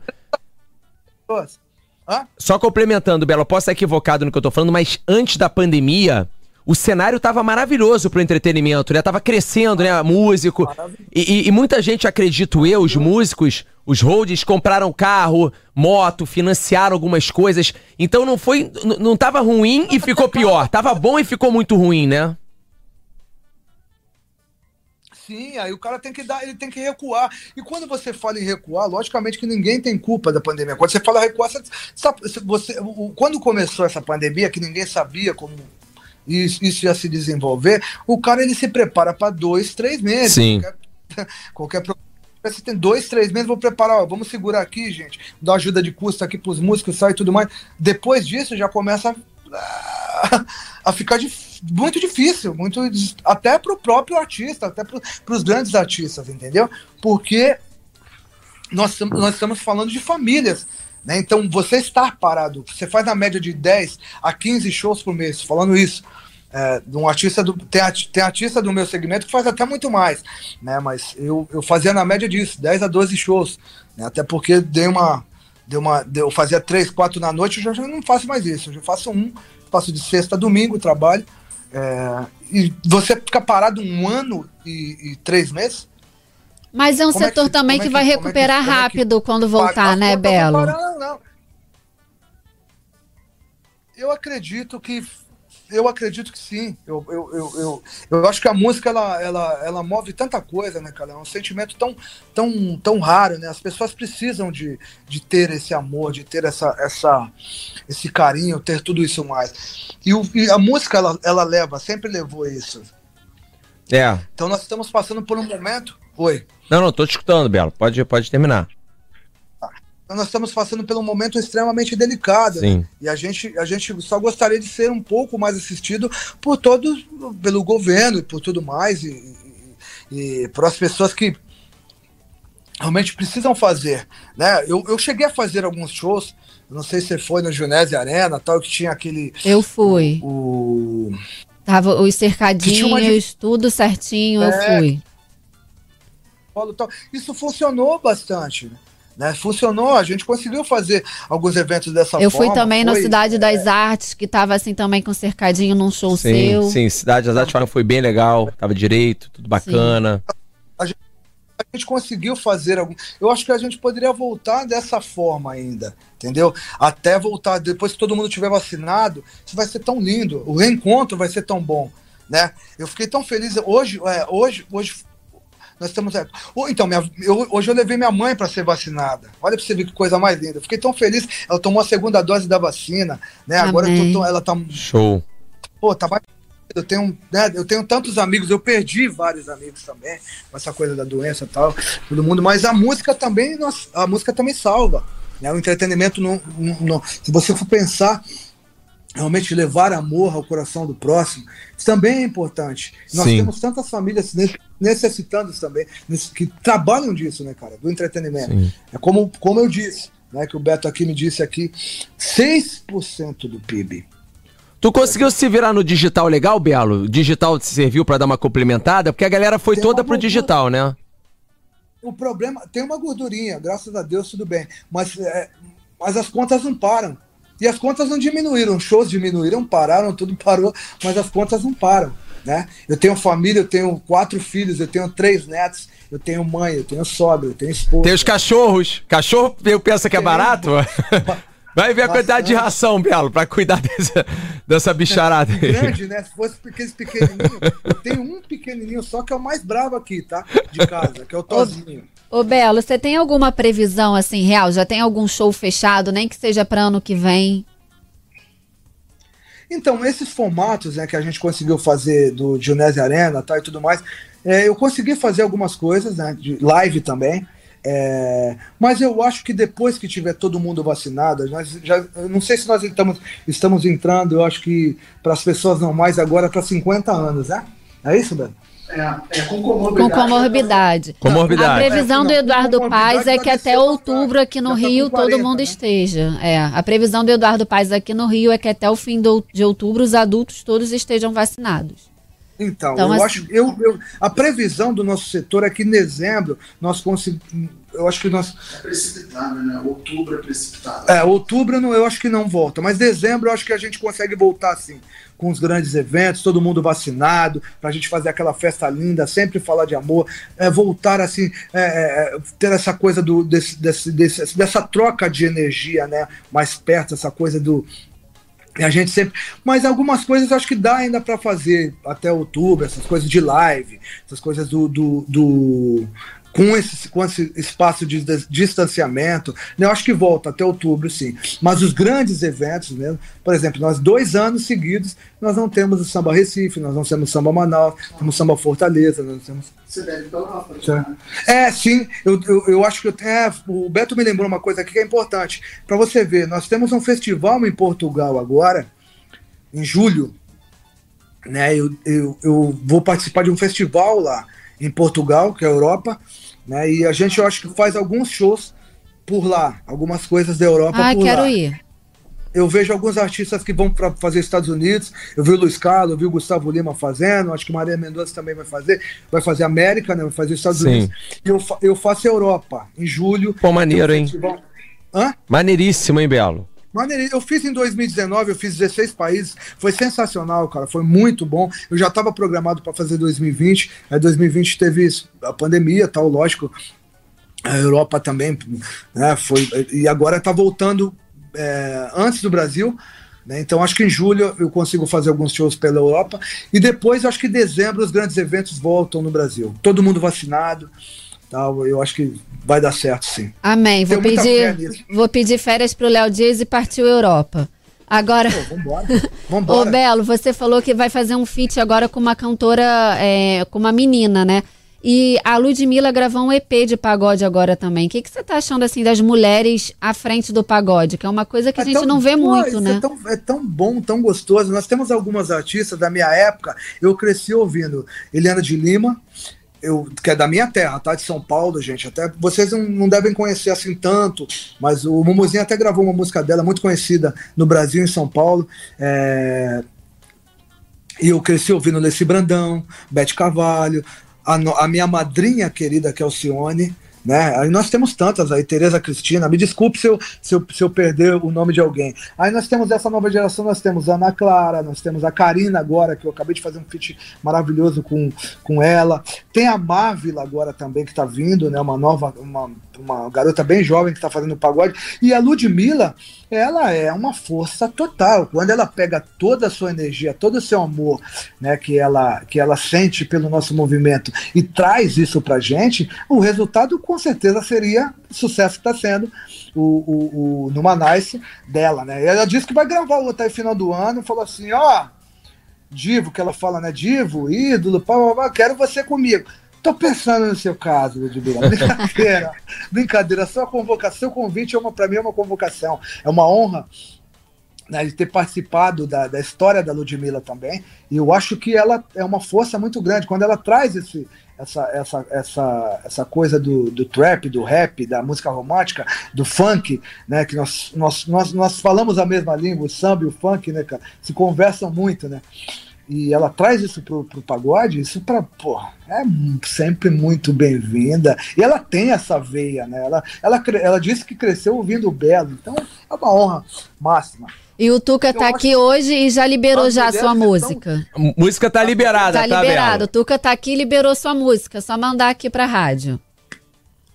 Só complementando, Belo, eu posso estar equivocado no que eu tô falando, mas antes da pandemia, o cenário tava maravilhoso pro entretenimento, né? Tava crescendo, né? Músico. E, e, e, muita gente, acredito eu, os músicos, os holds, compraram carro, moto, financiaram algumas coisas. Então não foi. Não tava ruim e ficou pior. Tava bom e ficou muito ruim, né? Sim, aí o cara tem que dar, ele tem que recuar. E quando você fala em recuar, logicamente que ninguém tem culpa da pandemia. Quando você fala recuar, você, você, quando começou essa pandemia, que ninguém sabia como isso, isso ia se desenvolver, o cara ele se prepara para dois, três meses. Sim. Qualquer, qualquer você tem dois, três meses, vou preparar, ó, vamos segurar aqui, gente, dar ajuda de custo aqui para os músicos, sai e tudo mais. Depois disso já começa a, a ficar dif, muito difícil, muito até para o próprio artista, até para os grandes artistas, entendeu? Porque nós, nós estamos falando de famílias. Né? Então, você estar parado, você faz na média de 10 a 15 shows por mês, falando isso. É, um artista do, tem, tem artista do meu segmento que faz até muito mais, né? Mas eu, eu fazia na média disso, 10 a 12 shows, né? Até porque dei uma, deu uma, eu fazia 3, 4 na noite, eu já, já não faço mais isso, eu já faço um, faço de sexta a domingo, trabalho. É, e você fica parado um ano e, e três meses, mas é um como é setor é que, também que, que, vai recuperar que, rápido quando voltar, né, Belo? Não, não. Eu acredito que eu acredito que sim. Eu, eu, eu, eu, eu, acho que a música ela, ela, ela move tanta coisa, né, cara? É um sentimento tão, tão, tão raro, né? As pessoas precisam de, de ter esse amor, de ter essa, essa, esse carinho, ter tudo isso mais. E, o, e a música ela, ela leva, sempre levou isso. É. Então nós estamos passando por um momento. Oi. Não, não, tô te escutando, Belo. Pode, pode terminar. Então, nós estamos passando por um momento extremamente delicado. Sim. Né? E a gente, a gente só gostaria de ser um pouco mais assistido por todos, pelo governo e por tudo mais, e, e, e por as pessoas que realmente precisam fazer. Né? Eu, eu cheguei a fazer alguns shows, não sei se foi no Junese Arena, tal, que tinha aquele. Eu fui. O. o Tava os cercadinhos, tudo certinho, é, eu fui. Isso funcionou bastante. Né? Funcionou, a gente conseguiu fazer alguns eventos dessa eu forma. Eu fui também foi, na Cidade é... das Artes, que estava assim também com cercadinho num show sim, seu. Sim, Cidade das Artes foi bem legal, tava direito, tudo bacana. A gente, a gente, conseguiu fazer algum. Eu acho que a gente poderia voltar dessa forma ainda, entendeu? Até voltar, depois que todo mundo tiver vacinado, isso vai ser tão lindo, o reencontro vai ser tão bom. Né? Eu fiquei tão feliz hoje, é, hoje, hoje nós estamos. Então, minha, eu, hoje eu levei minha mãe para ser vacinada. Olha para você ver que coisa mais linda. Eu fiquei tão feliz. Ela tomou a segunda dose da vacina, né? Amém. Agora tô, ela tá. Show. Pô, tá mais. Eu tenho, né, eu tenho tantos amigos, eu perdi vários amigos também, com essa coisa da doença e tal, todo mundo, mas a música também, a música também salva. Né? O entretenimento, não, não, se você for pensar, realmente levar amor ao coração do próximo, isso também é importante. Nós Sim. temos tantas famílias necessitando isso também, que trabalham disso, né, cara, do entretenimento. Sim. É como, como eu disse, né, que o Beto aqui me disse aqui, 6% do PIB. Tu conseguiu se virar no digital legal, Belo? O digital serviu para dar uma complementada? Porque a galera foi tem toda pro digital, né? O problema, tem uma gordurinha, graças a Deus tudo bem, mas, é, mas as contas não param. E as contas não diminuíram, shows diminuíram, pararam, tudo parou, mas as contas não param. Né? Eu tenho família, eu tenho quatro filhos, eu tenho três netos, eu tenho mãe, eu tenho sogra, eu tenho esposa. Tem os cachorros. Cachorro eu penso que é barato? Vai ver a quantidade de ração, Belo, pra cuidar dessa, dessa bicharada aí. Grande, né? Se fosse aqueles pequenininhos, eu tenho um pequenininho só que é o mais bravo aqui, tá? De casa, que é o Tozinho. Ô, Belo, você tem alguma previsão assim real? Já tem algum show fechado, nem que seja para ano que vem? Então, esses formatos né, que a gente conseguiu fazer do Junese Arena tá, e tudo mais, é, eu consegui fazer algumas coisas, né, de live também. É, mas eu acho que depois que tiver todo mundo vacinado, nós já, não sei se nós estamos, estamos entrando, eu acho que para as pessoas normais agora para 50 anos, né? É isso, Beto? É, é, com comorbidade. Com comorbidade. comorbidade. A previsão do Eduardo Paz é que até outubro aqui no Rio 40, todo mundo né? esteja. É, a previsão do Eduardo Paz aqui no Rio é que até o fim de outubro os adultos todos estejam vacinados. Então, então eu assim, acho eu, eu, a previsão do nosso setor é que em dezembro nós conseguimos. Eu acho que nós. É precipitado, né? Outubro é precipitado. É, outubro eu acho que não volta, mas dezembro eu acho que a gente consegue voltar assim, com os grandes eventos, todo mundo vacinado, para a gente fazer aquela festa linda, sempre falar de amor, é, voltar assim, é, é, é, ter essa coisa do, desse, desse, desse, dessa troca de energia, né? Mais perto, essa coisa do, e a gente sempre. Mas algumas coisas acho que dá ainda para fazer até outubro, essas coisas de live, essas coisas do. do, do com, esse, com esse espaço de distanciamento, né, eu acho que volta até outubro, sim. Mas os grandes eventos mesmo, por exemplo, nós dois anos seguidos, nós não temos o samba Recife, nós não temos o samba Manaus, temos o samba Fortaleza, nós temos. Você deve pela É, sim, eu, eu, eu acho que eu, é, o Beto me lembrou uma coisa aqui que é importante. Para você ver, nós temos um festival em Portugal agora, em julho, né? Eu, eu, eu vou participar de um festival lá em Portugal, que é a Europa, né? E a gente, eu acho que faz alguns shows por lá, algumas coisas da Europa ah, por quero lá. ir. Eu vejo alguns artistas que vão para fazer Estados Unidos. Eu vi o Luiz Carlos, eu vi o Gustavo Lima fazendo. Acho que Maria Mendonça também vai fazer. Vai fazer América, né? Vai fazer Estados Sim. Unidos. E eu, eu faço Europa, em julho. Pô, maneiro, hein? Hã? Maneiríssimo, hein, Belo? Eu fiz em 2019, eu fiz 16 países, foi sensacional, cara, foi muito bom. Eu já estava programado para fazer 2020, aí 2020 teve a pandemia, tal, lógico. A Europa também, né, foi, e agora está voltando é, antes do Brasil, né, então acho que em julho eu consigo fazer alguns shows pela Europa e depois acho que em dezembro os grandes eventos voltam no Brasil. Todo mundo vacinado, tal. Eu acho que vai dar certo, sim. Amém. Vou pedir, vou pedir férias para o Léo Dias e partiu Europa. Agora. Pô, vambora. vambora. Ô, Belo, você falou que vai fazer um feat agora com uma cantora, é, com uma menina, né? E a Ludmilla gravou um EP de pagode agora também. O que, que você tá achando assim das mulheres à frente do pagode? Que é uma coisa que é a gente tão, não vê pô, muito, né? É tão, é tão, bom, tão gostoso. Nós temos algumas artistas da minha época, eu cresci ouvindo Eliana de Lima, eu, que é da minha terra, tá? De São Paulo, gente. Até vocês não, não devem conhecer assim tanto, mas o Mumuzinho até gravou uma música dela muito conhecida no Brasil, em São Paulo. É... E eu cresci ouvindo Leci Brandão, Bete Carvalho, a, a minha madrinha querida, que é o Cione, né? Aí nós temos tantas aí, Tereza Cristina, me desculpe se eu, se, eu, se eu perder o nome de alguém. Aí nós temos essa nova geração, nós temos a Ana Clara, nós temos a Karina agora, que eu acabei de fazer um feat maravilhoso com, com ela. Tem a Marvila agora também, que está vindo, né? Uma nova, uma, uma garota bem jovem que está fazendo pagode. E a Ludmilla, ela é uma força total. Quando ela pega toda a sua energia, todo o seu amor, né, que ela que ela sente pelo nosso movimento e traz isso pra gente, o resultado com certeza seria o sucesso que está sendo o, o, o Numa Nice dela, né? Ela disse que vai gravar o até final do ano, falou assim, ó, Divo, que ela fala, né? Divo, ídolo, pá, pá, pá, quero você comigo. Tô pensando no seu caso, Ludmilla. Brincadeira. Brincadeira. Sua convocação, seu convite é uma, para mim é uma convocação. É uma honra né, de ter participado da, da história da Ludmilla também. E eu acho que ela é uma força muito grande. Quando ela traz esse, essa, essa, essa, essa coisa do, do trap, do rap, da música romântica, do funk, né? Que nós, nós, nós, nós falamos a mesma língua, o samba e o funk, né, cara? Se conversam muito, né? E ela traz isso pro, pro pagode, isso pra, pô, é sempre muito bem-vinda. E ela tem essa veia, né? Ela, ela, ela disse que cresceu ouvindo o Belo, então é uma honra máxima. E o Tuca tá aqui hoje e já liberou já a sua música. Tão... Música tá liberada, tá? Tá liberado. O Tuca tá aqui e liberou sua música. Só mandar aqui pra rádio.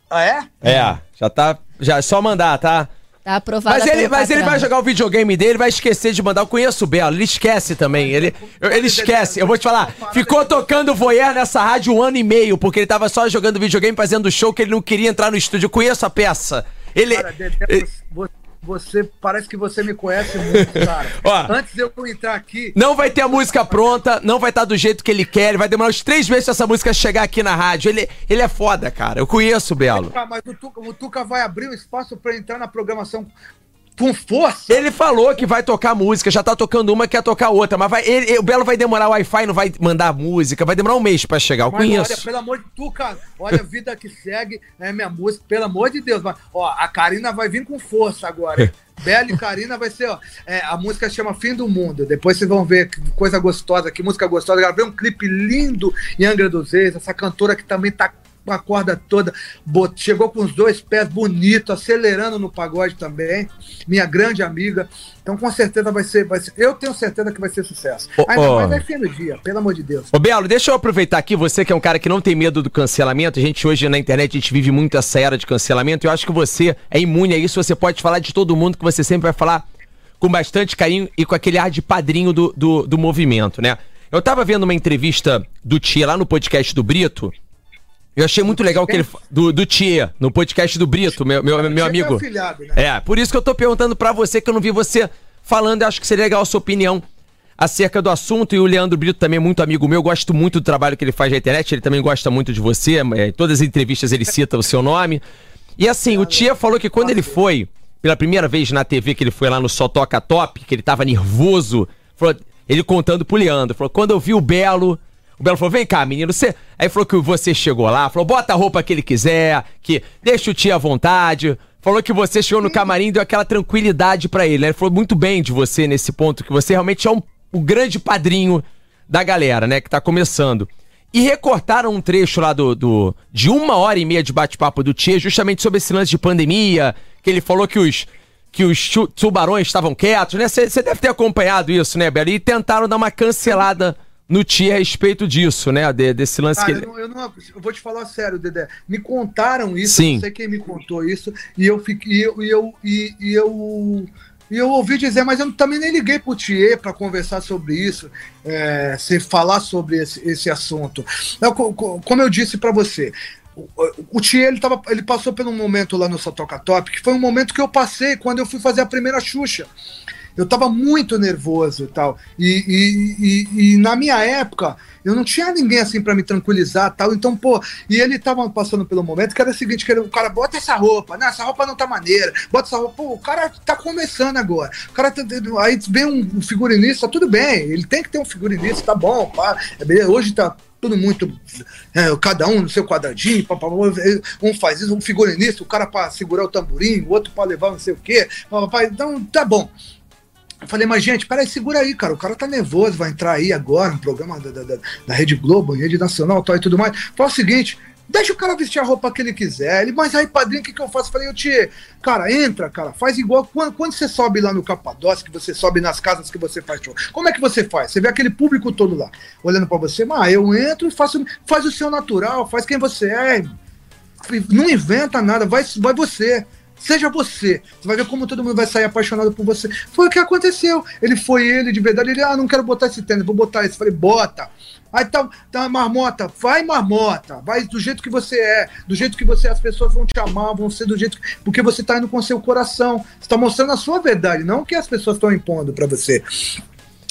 Ah, é? É, já tá. Já, é só mandar, tá? Tá aprovado. Mas, ele, mas ele vai jogar o videogame dele, vai esquecer de mandar. Eu conheço o Belo, ele esquece também. Ele, ele esquece. Eu vou te falar, ficou tocando voyeur nessa rádio um ano e meio, porque ele tava só jogando videogame, fazendo show que ele não queria entrar no estúdio. Eu conheço a peça. Ele. Cara, ele você parece que você me conhece muito, cara. Ó, Antes de eu entrar aqui. Não vai ter a música pronta, não vai estar tá do jeito que ele quer. Vai demorar uns três meses pra essa música chegar aqui na rádio. Ele, ele é foda, cara. Eu conheço o Belo. Mas o Tuca, o Tuca vai abrir um espaço para entrar na programação com força. Ele falou que vai tocar música, já tá tocando uma, quer tocar outra, mas vai, ele, o Belo vai demorar o Wi-Fi, não vai mandar música, vai demorar um mês pra chegar, eu mas conheço. Olha, pelo amor de tu, cara, olha a vida que segue, é minha música, pelo amor de Deus, mas, ó, a Karina vai vir com força agora. Bela e Karina vai ser, ó, é, a música chama Fim do Mundo, depois vocês vão ver que coisa gostosa, que música gostosa, gravei um clipe lindo em Angra dos Reis, essa cantora que também tá com a corda toda, chegou com os dois pés bonito, acelerando no pagode também, minha grande amiga. Então, com certeza vai ser, vai ser. Eu tenho certeza que vai ser sucesso. Oh, Ainda oh. mais é fim do dia, pelo amor de Deus. Ô, Belo, deixa eu aproveitar aqui, você que é um cara que não tem medo do cancelamento. A gente hoje na internet, a gente vive muito essa era de cancelamento. Eu acho que você é imune a isso. Você pode falar de todo mundo, que você sempre vai falar com bastante carinho e com aquele ar de padrinho do, do, do movimento, né? Eu tava vendo uma entrevista do Tia lá no podcast do Brito. Eu achei muito legal que ele. Do, do Tia, no podcast do Brito, meu, meu, meu amigo. Afilhado, né? É, por isso que eu tô perguntando para você, que eu não vi você falando, e acho que seria legal a sua opinião acerca do assunto. E o Leandro Brito também é muito amigo meu, gosto muito do trabalho que ele faz na internet, ele também gosta muito de você, é, em todas as entrevistas ele cita o seu nome. E assim, o Tia falou que quando ele foi, pela primeira vez na TV, que ele foi lá no Só Toca Top, que ele tava nervoso, falou, ele contando pro Leandro, falou: quando eu vi o Belo o Belo falou: vem cá, menino, você. Aí falou que você chegou lá, falou: bota a roupa que ele quiser, que deixa o tio à vontade. Falou que você chegou no camarim e deu aquela tranquilidade para ele, né? Ele falou muito bem de você nesse ponto, que você realmente é um, o grande padrinho da galera, né? Que tá começando. E recortaram um trecho lá do, do de uma hora e meia de bate-papo do Tia, justamente sobre esse lance de pandemia, que ele falou que os que os tubarões estavam quietos, né? Você deve ter acompanhado isso, né, Belo? E tentaram dar uma cancelada no Tia a respeito disso, né? De, desse lance que ele... eu, não, eu, não, eu, vou te falar sério, Dedé. Me contaram isso, Sim. não sei quem me contou isso, e eu fiquei. E eu, e eu, e, e eu e eu ouvi dizer, mas eu também nem liguei pro Thier para conversar sobre isso, é, se falar sobre esse, esse assunto. Eu, como eu disse para você, o, o Thier ele, tava, ele passou por um momento lá no Sotoca Top, que foi um momento que eu passei quando eu fui fazer a primeira Xuxa eu tava muito nervoso e tal. E, e, e, na minha época, eu não tinha ninguém assim para me tranquilizar tal. Então, pô, e ele tava passando pelo momento que era o seguinte: que ele, o cara bota essa roupa, não, essa roupa não tá maneira, bota essa roupa, pô, o cara tá começando agora. O cara tá, aí vem um figurinista, tudo bem, ele tem que ter um figurinista, tá bom, pá, é hoje tá tudo muito. É, cada um no seu quadradinho, pá, pá, um faz isso, um figurinista, o cara para segurar o tamborim, o outro para levar não sei o quê. Pá, então tá bom. Eu falei, mas gente, peraí, segura aí, cara. O cara tá nervoso, vai entrar aí agora, um programa da, da, da Rede Globo, Rede Nacional tal, e tudo mais. Fala o seguinte. Deixa o cara vestir a roupa que ele quiser. Ele, mas aí, padrinho, o que, que eu faço? Falei, eu te. Cara, entra, cara, faz igual. Quando, quando você sobe lá no Capadócio, que você sobe nas casas que você faz show. Como é que você faz? Você vê aquele público todo lá, olhando para você, mas eu entro e faço. Faz o seu natural, faz quem você é. Não inventa nada, vai, vai você. Seja você. Você vai ver como todo mundo vai sair apaixonado por você. Foi o que aconteceu. Ele foi ele de verdade. Ele, ah, não quero botar esse tênis, vou botar esse. Falei, bota. Aí tá, tá marmota, vai marmota, vai do jeito que você é, do jeito que você é, as pessoas vão te amar, vão ser do jeito que, porque você tá indo com seu coração, você tá mostrando a sua verdade, não o que as pessoas estão impondo para você.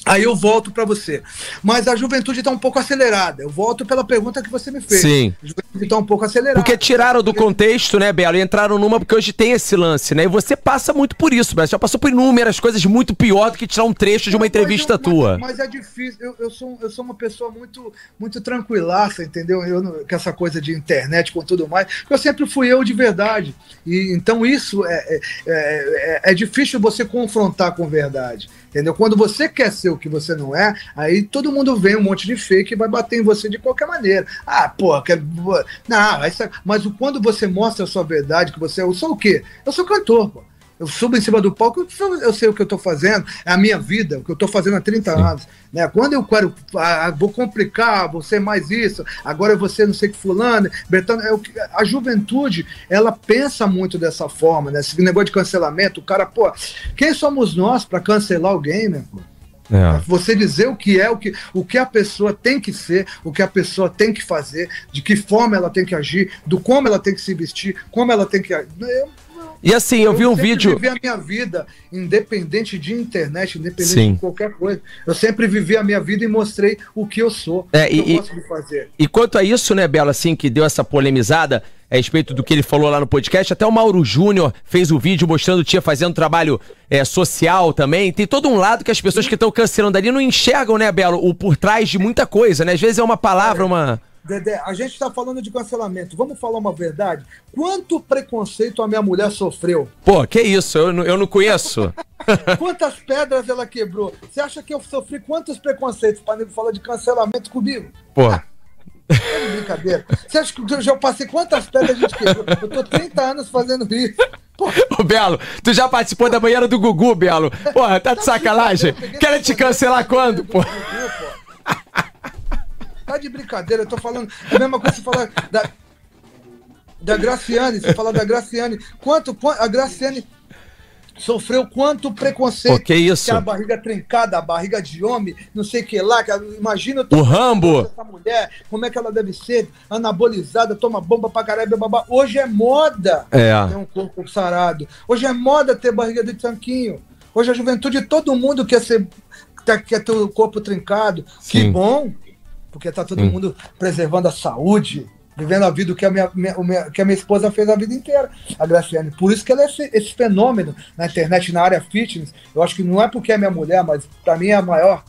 Aí eu volto para você. Mas a juventude está um pouco acelerada. Eu volto pela pergunta que você me fez. Sim. A juventude tá um pouco acelerado. Porque tiraram do contexto, né, Belo? E entraram numa porque hoje tem esse lance, né? E você passa muito por isso, Belo. Você já passou por inúmeras coisas muito pior do que tirar um trecho de uma entrevista mas, tua. Mas, mas, é difícil. Eu, eu, sou, eu sou uma pessoa muito, muito tranquilaça, entendeu? Eu, com essa coisa de internet, com tudo mais. Eu sempre fui eu de verdade. E então isso é, é, é, é, é difícil você confrontar com verdade. Entendeu? Quando você quer ser o que você não é, aí todo mundo vem um monte de fake e vai bater em você de qualquer maneira. Ah, pô, quer... não, essa... mas quando você mostra a sua verdade, que você é, eu sou o quê? Eu sou cantor, pô. Eu subo em cima do palco, eu sei o que eu estou fazendo, é a minha vida, o que eu estou fazendo há 30 Sim. anos. Né? Quando eu quero, ah, vou complicar, vou ser mais isso, agora eu vou ser não sei que fulano, Bertano, é o que, a juventude, ela pensa muito dessa forma, né? Esse negócio de cancelamento, o cara, pô, quem somos nós para cancelar alguém, né? Pô? É. Você dizer o que é, o que, o que a pessoa tem que ser, o que a pessoa tem que fazer, de que forma ela tem que agir, do como ela tem que se vestir, como ela tem que. Eu, e assim, eu, eu vi um vídeo. Eu vivi a minha vida, independente de internet, independente Sim. de qualquer coisa. Eu sempre vivi a minha vida e mostrei o que eu sou, é, o que e, eu gosto de fazer. E quanto a isso, né, Bela, assim, que deu essa polemizada a respeito do que ele falou lá no podcast, até o Mauro Júnior fez o um vídeo mostrando o Tia fazendo trabalho é, social também. Tem todo um lado que as pessoas que estão cancelando ali não enxergam, né, Belo, o por trás de muita coisa, né? Às vezes é uma palavra, uma. Dedé, a gente está falando de cancelamento. Vamos falar uma verdade? Quanto preconceito a minha mulher sofreu? Pô, que isso? Eu, eu não conheço. Quantas pedras ela quebrou? Você acha que eu sofri quantos preconceitos para falar de cancelamento comigo? Pô. É brincadeira. Você acha que eu já passei quantas pedras a gente quebrou? Eu tô 30 anos fazendo isso. Ô, Belo, tu já participou da banheira do Gugu, Belo? Porra, tá de sacanagem? Quer te cancelar quando, pô? Tá de brincadeira, eu tô falando. É a mesma coisa você falar da, da Graciane, você falar da Graciane. Quanto, quanto a Graciane sofreu quanto preconceito. Pô, que isso? Que a barriga trincada, a barriga de homem, não sei o que lá. Que, imagina o Rambo. Essa mulher, como é que ela deve ser, anabolizada, toma bomba pra caralho, babá. Hoje é moda é. ter um corpo sarado. Hoje é moda ter barriga de tanquinho. Hoje a juventude, todo mundo quer ser, quer ter o corpo trincado. Sim. Que bom porque está todo hum. mundo preservando a saúde, vivendo a vida que a minha, minha, que a minha esposa fez a vida inteira, a Graciane. Por isso que ela é esse, esse, fenômeno na internet, na área fitness. Eu acho que não é porque é minha mulher, mas para mim é a maior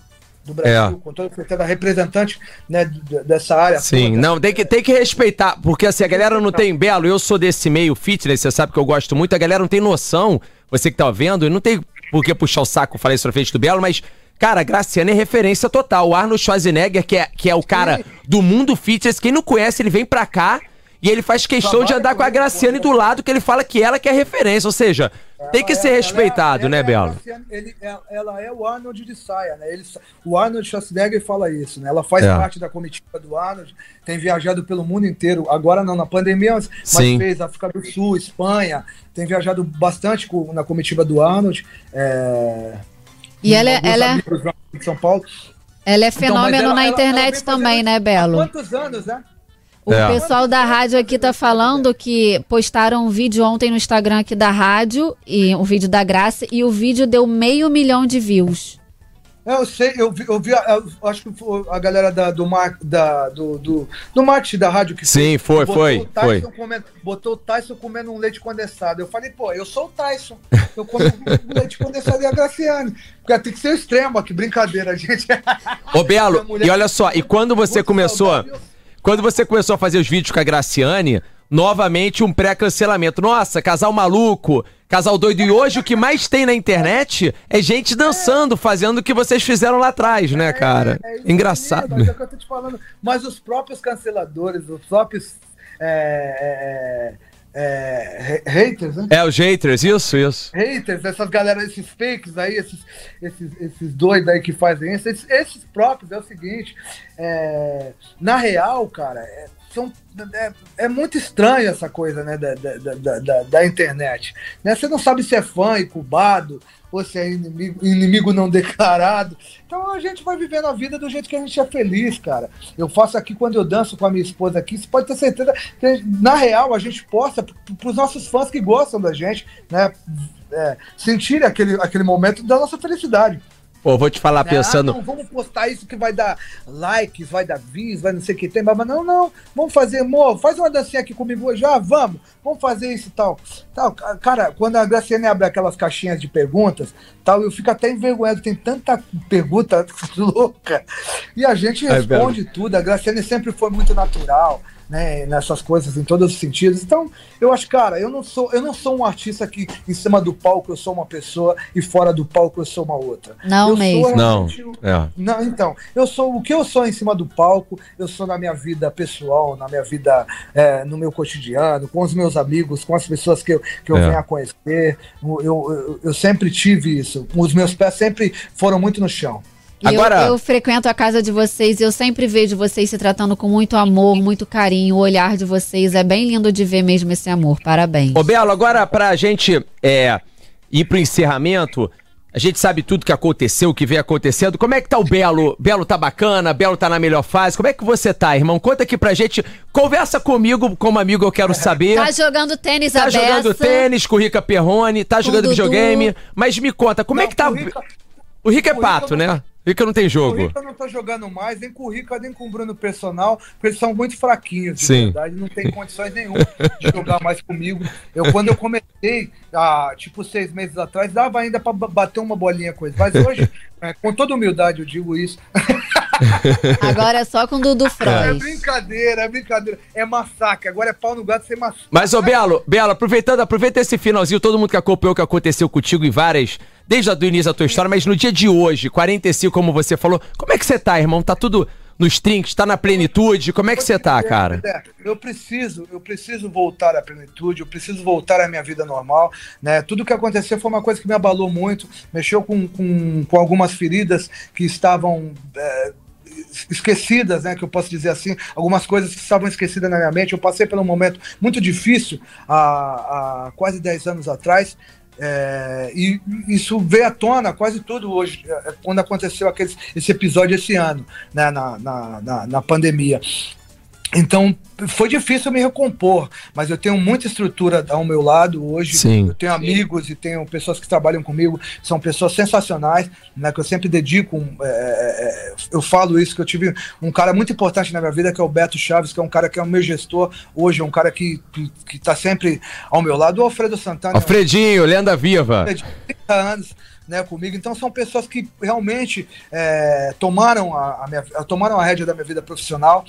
do Brasil, é. com toda certeza, representante né, dessa área. Sim, toda. não, tem que, tem que respeitar, porque assim, a galera não tem, Belo, eu sou desse meio fitness, você sabe que eu gosto muito, a galera não tem noção, você que tá vendo, não tem por que puxar o saco, falei isso na frente do Belo, mas Cara, Graciano é referência total. O Arnold Schwarzenegger, que é, que é o cara Sim. do mundo fitness, quem não conhece, ele vem pra cá e ele faz questão de andar com a Graciane do lado, que ele fala que ela que é referência. Ou seja, ela tem que é, ser respeitado, né, é Belo? ele, é, ela é o Arnold de saia, né? Ele, o Arnold Schwarzenegger fala isso, né? Ela faz é. parte da comitiva do Arnold, tem viajado pelo mundo inteiro. Agora não, na pandemia, mas, mas fez África do Sul, Espanha, tem viajado bastante com, na comitiva do Arnold. É, e ela, é, ela é. De São Paulo. Ela é então, fenômeno então, ela, na internet ela também, né, Belo? Há quantos anos, né? O é. pessoal da rádio aqui tá falando que postaram um vídeo ontem no Instagram aqui da rádio, e um vídeo da Graça, e o vídeo deu meio milhão de views. É, eu sei, eu vi, eu vi eu acho que foi a galera da, do, mar, da, do, do, do marketing da rádio que Sim, foi, foi, foi. Comendo, botou o Tyson comendo um leite condensado. Eu falei, pô, eu sou o Tyson. Eu como um leite condensado e a Graciane. Porque tem que ser extremo, que brincadeira, gente. Ô, Belo, e olha só, e quando você começou. Quando você começou a fazer os vídeos com a Graciane, novamente um pré-cancelamento. Nossa, casal maluco, casal doido. E hoje o que mais tem na internet é gente dançando, fazendo o que vocês fizeram lá atrás, né, é, cara? É, é Engraçado. Mesmo, é. Mas os próprios canceladores, os próprios. É, haters, né? É, os haters, isso, isso. Haters, essas galera, esses fakes aí, esses, esses, esses doidos aí que fazem isso, esses, esses próprios, é o seguinte, na real, cara, são, é, é, muito estranho essa coisa né, da, da, da, da, internet. Né? Você não sabe se é fã incubado ou se é inimigo, inimigo não declarado. Então a gente vai vivendo a vida do jeito que a gente é feliz, cara. Eu faço aqui quando eu danço com a minha esposa aqui, você pode ter certeza que, na real, a gente posta para os nossos fãs que gostam da gente, né? É, sentir aquele, aquele momento da nossa felicidade. Pô, vou te falar pensando. Ah, não, vamos postar isso que vai dar likes, vai dar views, vai não sei o que tem. Mas não, não. Vamos fazer, amor, faz uma dancinha aqui comigo hoje. Ah, vamos. Vamos fazer isso e tal. tal. Cara, quando a Graciane abre aquelas caixinhas de perguntas, tal, eu fico até envergonhado. Tem tanta pergunta louca. E a gente é responde é tudo. A Graciane sempre foi muito natural né, nessas coisas em todos os sentidos. Então, eu acho, cara, eu não sou, eu não sou um artista que em cima do palco eu sou uma pessoa e fora do palco eu sou uma outra. Não eu mesmo. Não. É. não. Então, eu sou o que eu sou em cima do palco, eu sou na minha vida pessoal, na minha vida, é, no meu cotidiano, com os meus amigos, com as pessoas que eu, que eu é. venho a conhecer. Eu, eu, eu sempre tive isso. Os meus pés sempre foram muito no chão. Agora... Eu, eu, frequento a casa de vocês e eu sempre vejo vocês se tratando com muito amor, muito carinho. O olhar de vocês é bem lindo de ver mesmo esse amor. Parabéns. Ô, Belo, agora pra gente é, ir pro encerramento, a gente sabe tudo que aconteceu, o que vem acontecendo. Como é que tá o Belo? Belo tá bacana? Belo tá na melhor fase? Como é que você tá, irmão? Conta aqui pra gente. Conversa comigo, como amigo, eu quero saber. Tá jogando tênis Tá jogando tênis com o Rica Perrone, tá jogando videogame. Mas me conta, como Não, é que tá... O Rica, o Rica é pato, né? Rica não tem jogo. O Rica não tá jogando mais, nem com o Rica, nem com o Bruno Personal, porque eles são muito fraquinhos, de Sim. verdade. Não tem condições nenhuma de jogar mais comigo. Eu, quando eu comecei, há, tipo, seis meses atrás, dava ainda para bater uma bolinha com eles. Mas hoje, é, com toda humildade, eu digo isso. Agora é só com o Dudu Frois. É brincadeira, é brincadeira. É massacre. Agora é pau no gato sem massacre. Mas, ô Belo, Belo, aproveitando, aproveita esse finalzinho, todo mundo que acompanhou o que aconteceu contigo em várias desde o início da tua história, mas no dia de hoje, 45, como você falou, como é que você tá, irmão? Tá tudo nos trinks, tá na plenitude? Como é que você tá, cara? Eu preciso, eu preciso voltar à plenitude, eu preciso voltar à minha vida normal, né? Tudo que aconteceu foi uma coisa que me abalou muito, mexeu com, com, com algumas feridas que estavam é, esquecidas, né, que eu posso dizer assim, algumas coisas que estavam esquecidas na minha mente. Eu passei por um momento muito difícil há, há quase 10 anos atrás, é, e isso veio à tona quase tudo hoje, é, quando aconteceu aquele, esse episódio esse ano, né, na, na, na, na pandemia. Então, foi difícil me recompor, mas eu tenho muita estrutura ao meu lado hoje. Sim. Eu tenho amigos e tenho pessoas que trabalham comigo, são pessoas sensacionais, né, que eu sempre dedico. É, é, é, eu falo isso, que eu tive um cara muito importante na minha vida, que é o Beto Chaves, que é um cara que é o meu gestor hoje, é um cara que, que, que tá sempre ao meu lado. O Alfredo Santana. Alfredinho, lenda viva. 30 anos. Né, comigo. Então são pessoas que realmente é, tomaram, a, a minha, tomaram a rédea da minha vida profissional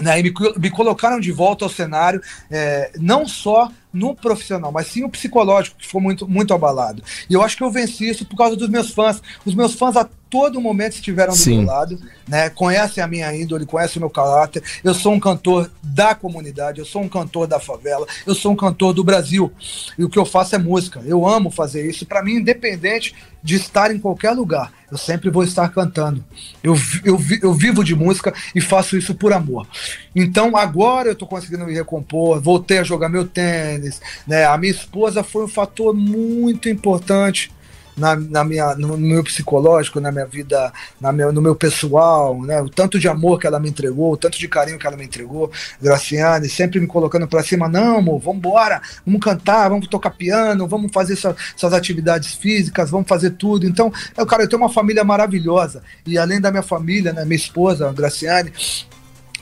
né, e me, me, colocaram de volta ao cenário, é, não só no profissional, mas sim o psicológico, que foi muito, muito abalado. E eu acho que eu venci isso por causa dos meus fãs. Os meus fãs a todo momento estiveram do sim. meu lado, né? Conhecem a minha índole, conhecem o meu caráter. Eu sou um cantor da comunidade, eu sou um cantor da favela, eu sou um cantor do Brasil. E o que eu faço é música. Eu amo fazer isso. Para mim, independente de estar em qualquer lugar, eu sempre vou estar cantando. Eu, eu, eu vivo de música e faço isso por amor. Então agora eu estou conseguindo me recompor, voltei a jogar meu tênis, né? A minha esposa foi um fator muito importante na, na minha, no meu psicológico, na minha vida, na meu, no meu pessoal, né? O tanto de amor que ela me entregou, o tanto de carinho que ela me entregou, Graciane, sempre me colocando para cima, não, amor, vamos embora, vamos cantar, vamos tocar piano, vamos fazer essas, essas atividades físicas, vamos fazer tudo. Então, eu, cara, eu tenho uma família maravilhosa e além da minha família, né, minha esposa, Graciane,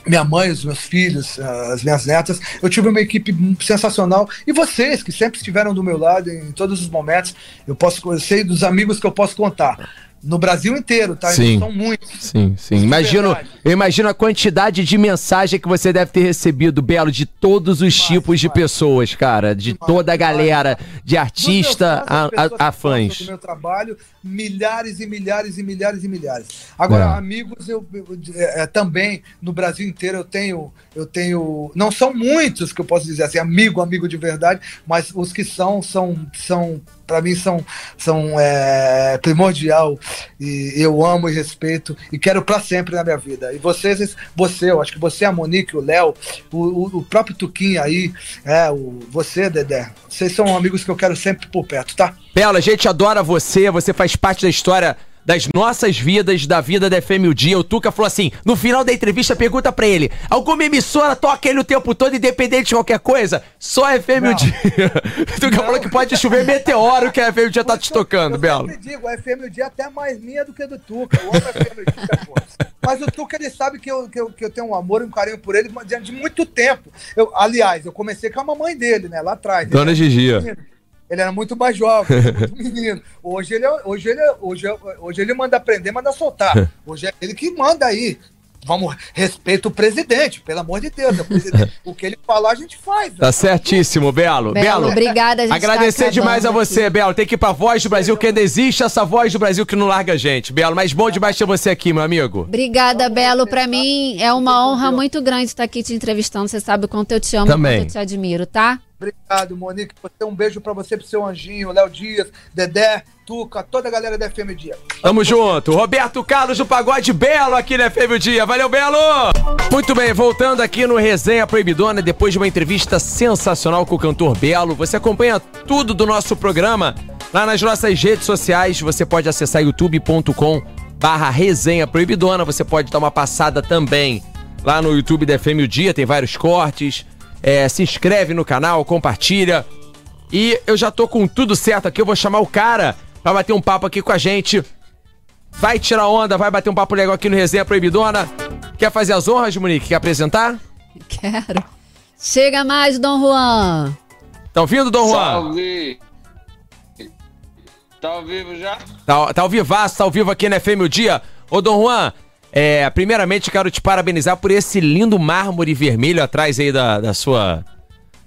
minha mãe, os meus filhos, as minhas netas. Eu tive uma equipe sensacional. E vocês, que sempre estiveram do meu lado em todos os momentos, eu posso eu sei dos amigos que eu posso contar no Brasil inteiro, tá? Sim. São muitos. Sim, sim. Imagino, eu imagino a quantidade de mensagem que você deve ter recebido, Belo, de todos os tipos de pessoas, cara. De toda a galera, de artista a, a, a fãs. Do meu trabalho, milhares e milhares e milhares e milhares. Agora, é. amigos, eu, eu, eu é, é, também no Brasil inteiro eu tenho, eu tenho. Não são muitos que eu posso dizer assim, amigo, amigo de verdade, mas os que são, são, são para mim são, são é, primordial e eu amo e respeito e quero para sempre na minha vida. E vocês, você, eu acho que você, a Monique, o Léo, o, o, próprio Tuquinho aí, é, o, você, Dedé, vocês são amigos que eu quero sempre por perto, tá? Bela, a gente adora você, você faz parte da história das nossas vidas, da vida da FM o Dia. O Tuca falou assim: no final da entrevista, pergunta pra ele: alguma emissora toca ele o tempo todo, independente de qualquer coisa? Só FM não. o Dia. o Tuca não. falou que pode chover meteoro que a FM o Dia tá te tocando, eu Belo. Eu digo, a FM o Dia é até mais minha do que do Tuca. Eu amo a FM o Dia, pô. Mas o Tuca, ele sabe que eu, que, eu, que eu tenho um amor e um carinho por ele de muito tempo. Eu, aliás, eu comecei com a mamãe dele, né? Lá atrás. Dona Gigia. Ele era muito mais jovem, muito menino. Hoje ele, é, hoje, ele, é, hoje, hoje ele manda aprender, manda soltar. Hoje é ele que manda aí. Vamos, respeita o presidente, pelo amor de Deus. O, o que ele falar, a gente faz. Tá certíssimo, Belo. Belo, Belo obrigada. Gente tá agradecer tá demais a você, aqui. Belo. Tem que ir pra voz do Brasil, que ainda existe essa voz do Brasil que não larga a gente. Belo, mas bom demais ter você aqui, meu amigo. Obrigada, Belo. Pra mim é uma honra muito grande estar aqui te entrevistando. Você sabe o quanto eu te amo, Também. quanto eu te admiro, tá? Obrigado, Monique. Um beijo para você, pro seu anjinho, Léo Dias, Dedé, Tuca, toda a galera da FM Dia. Tamo junto. Roberto Carlos do Pagode Belo aqui na FM Dia. Valeu, Belo! Muito bem, voltando aqui no Resenha Proibidona, depois de uma entrevista sensacional com o cantor Belo. Você acompanha tudo do nosso programa lá nas nossas redes sociais. Você pode acessar youtube.com barra Resenha Proibidona. Você pode dar uma passada também lá no YouTube da FM Dia, tem vários cortes é, se inscreve no canal, compartilha. E eu já tô com tudo certo aqui, eu vou chamar o cara pra bater um papo aqui com a gente. Vai tirar onda, vai bater um papo legal aqui no Resenha Proibidona. Quer fazer as honras, Monique? Quer apresentar? Quero. Chega mais, Dom Juan. Tá ouvindo, Dom Juan? Salve. Tá ao vivo já? Tá, tá ao vivaço, tá ao vivo aqui na FM o Dia. Ô, Dom Juan, é, primeiramente, quero te parabenizar por esse lindo mármore vermelho atrás aí da, da sua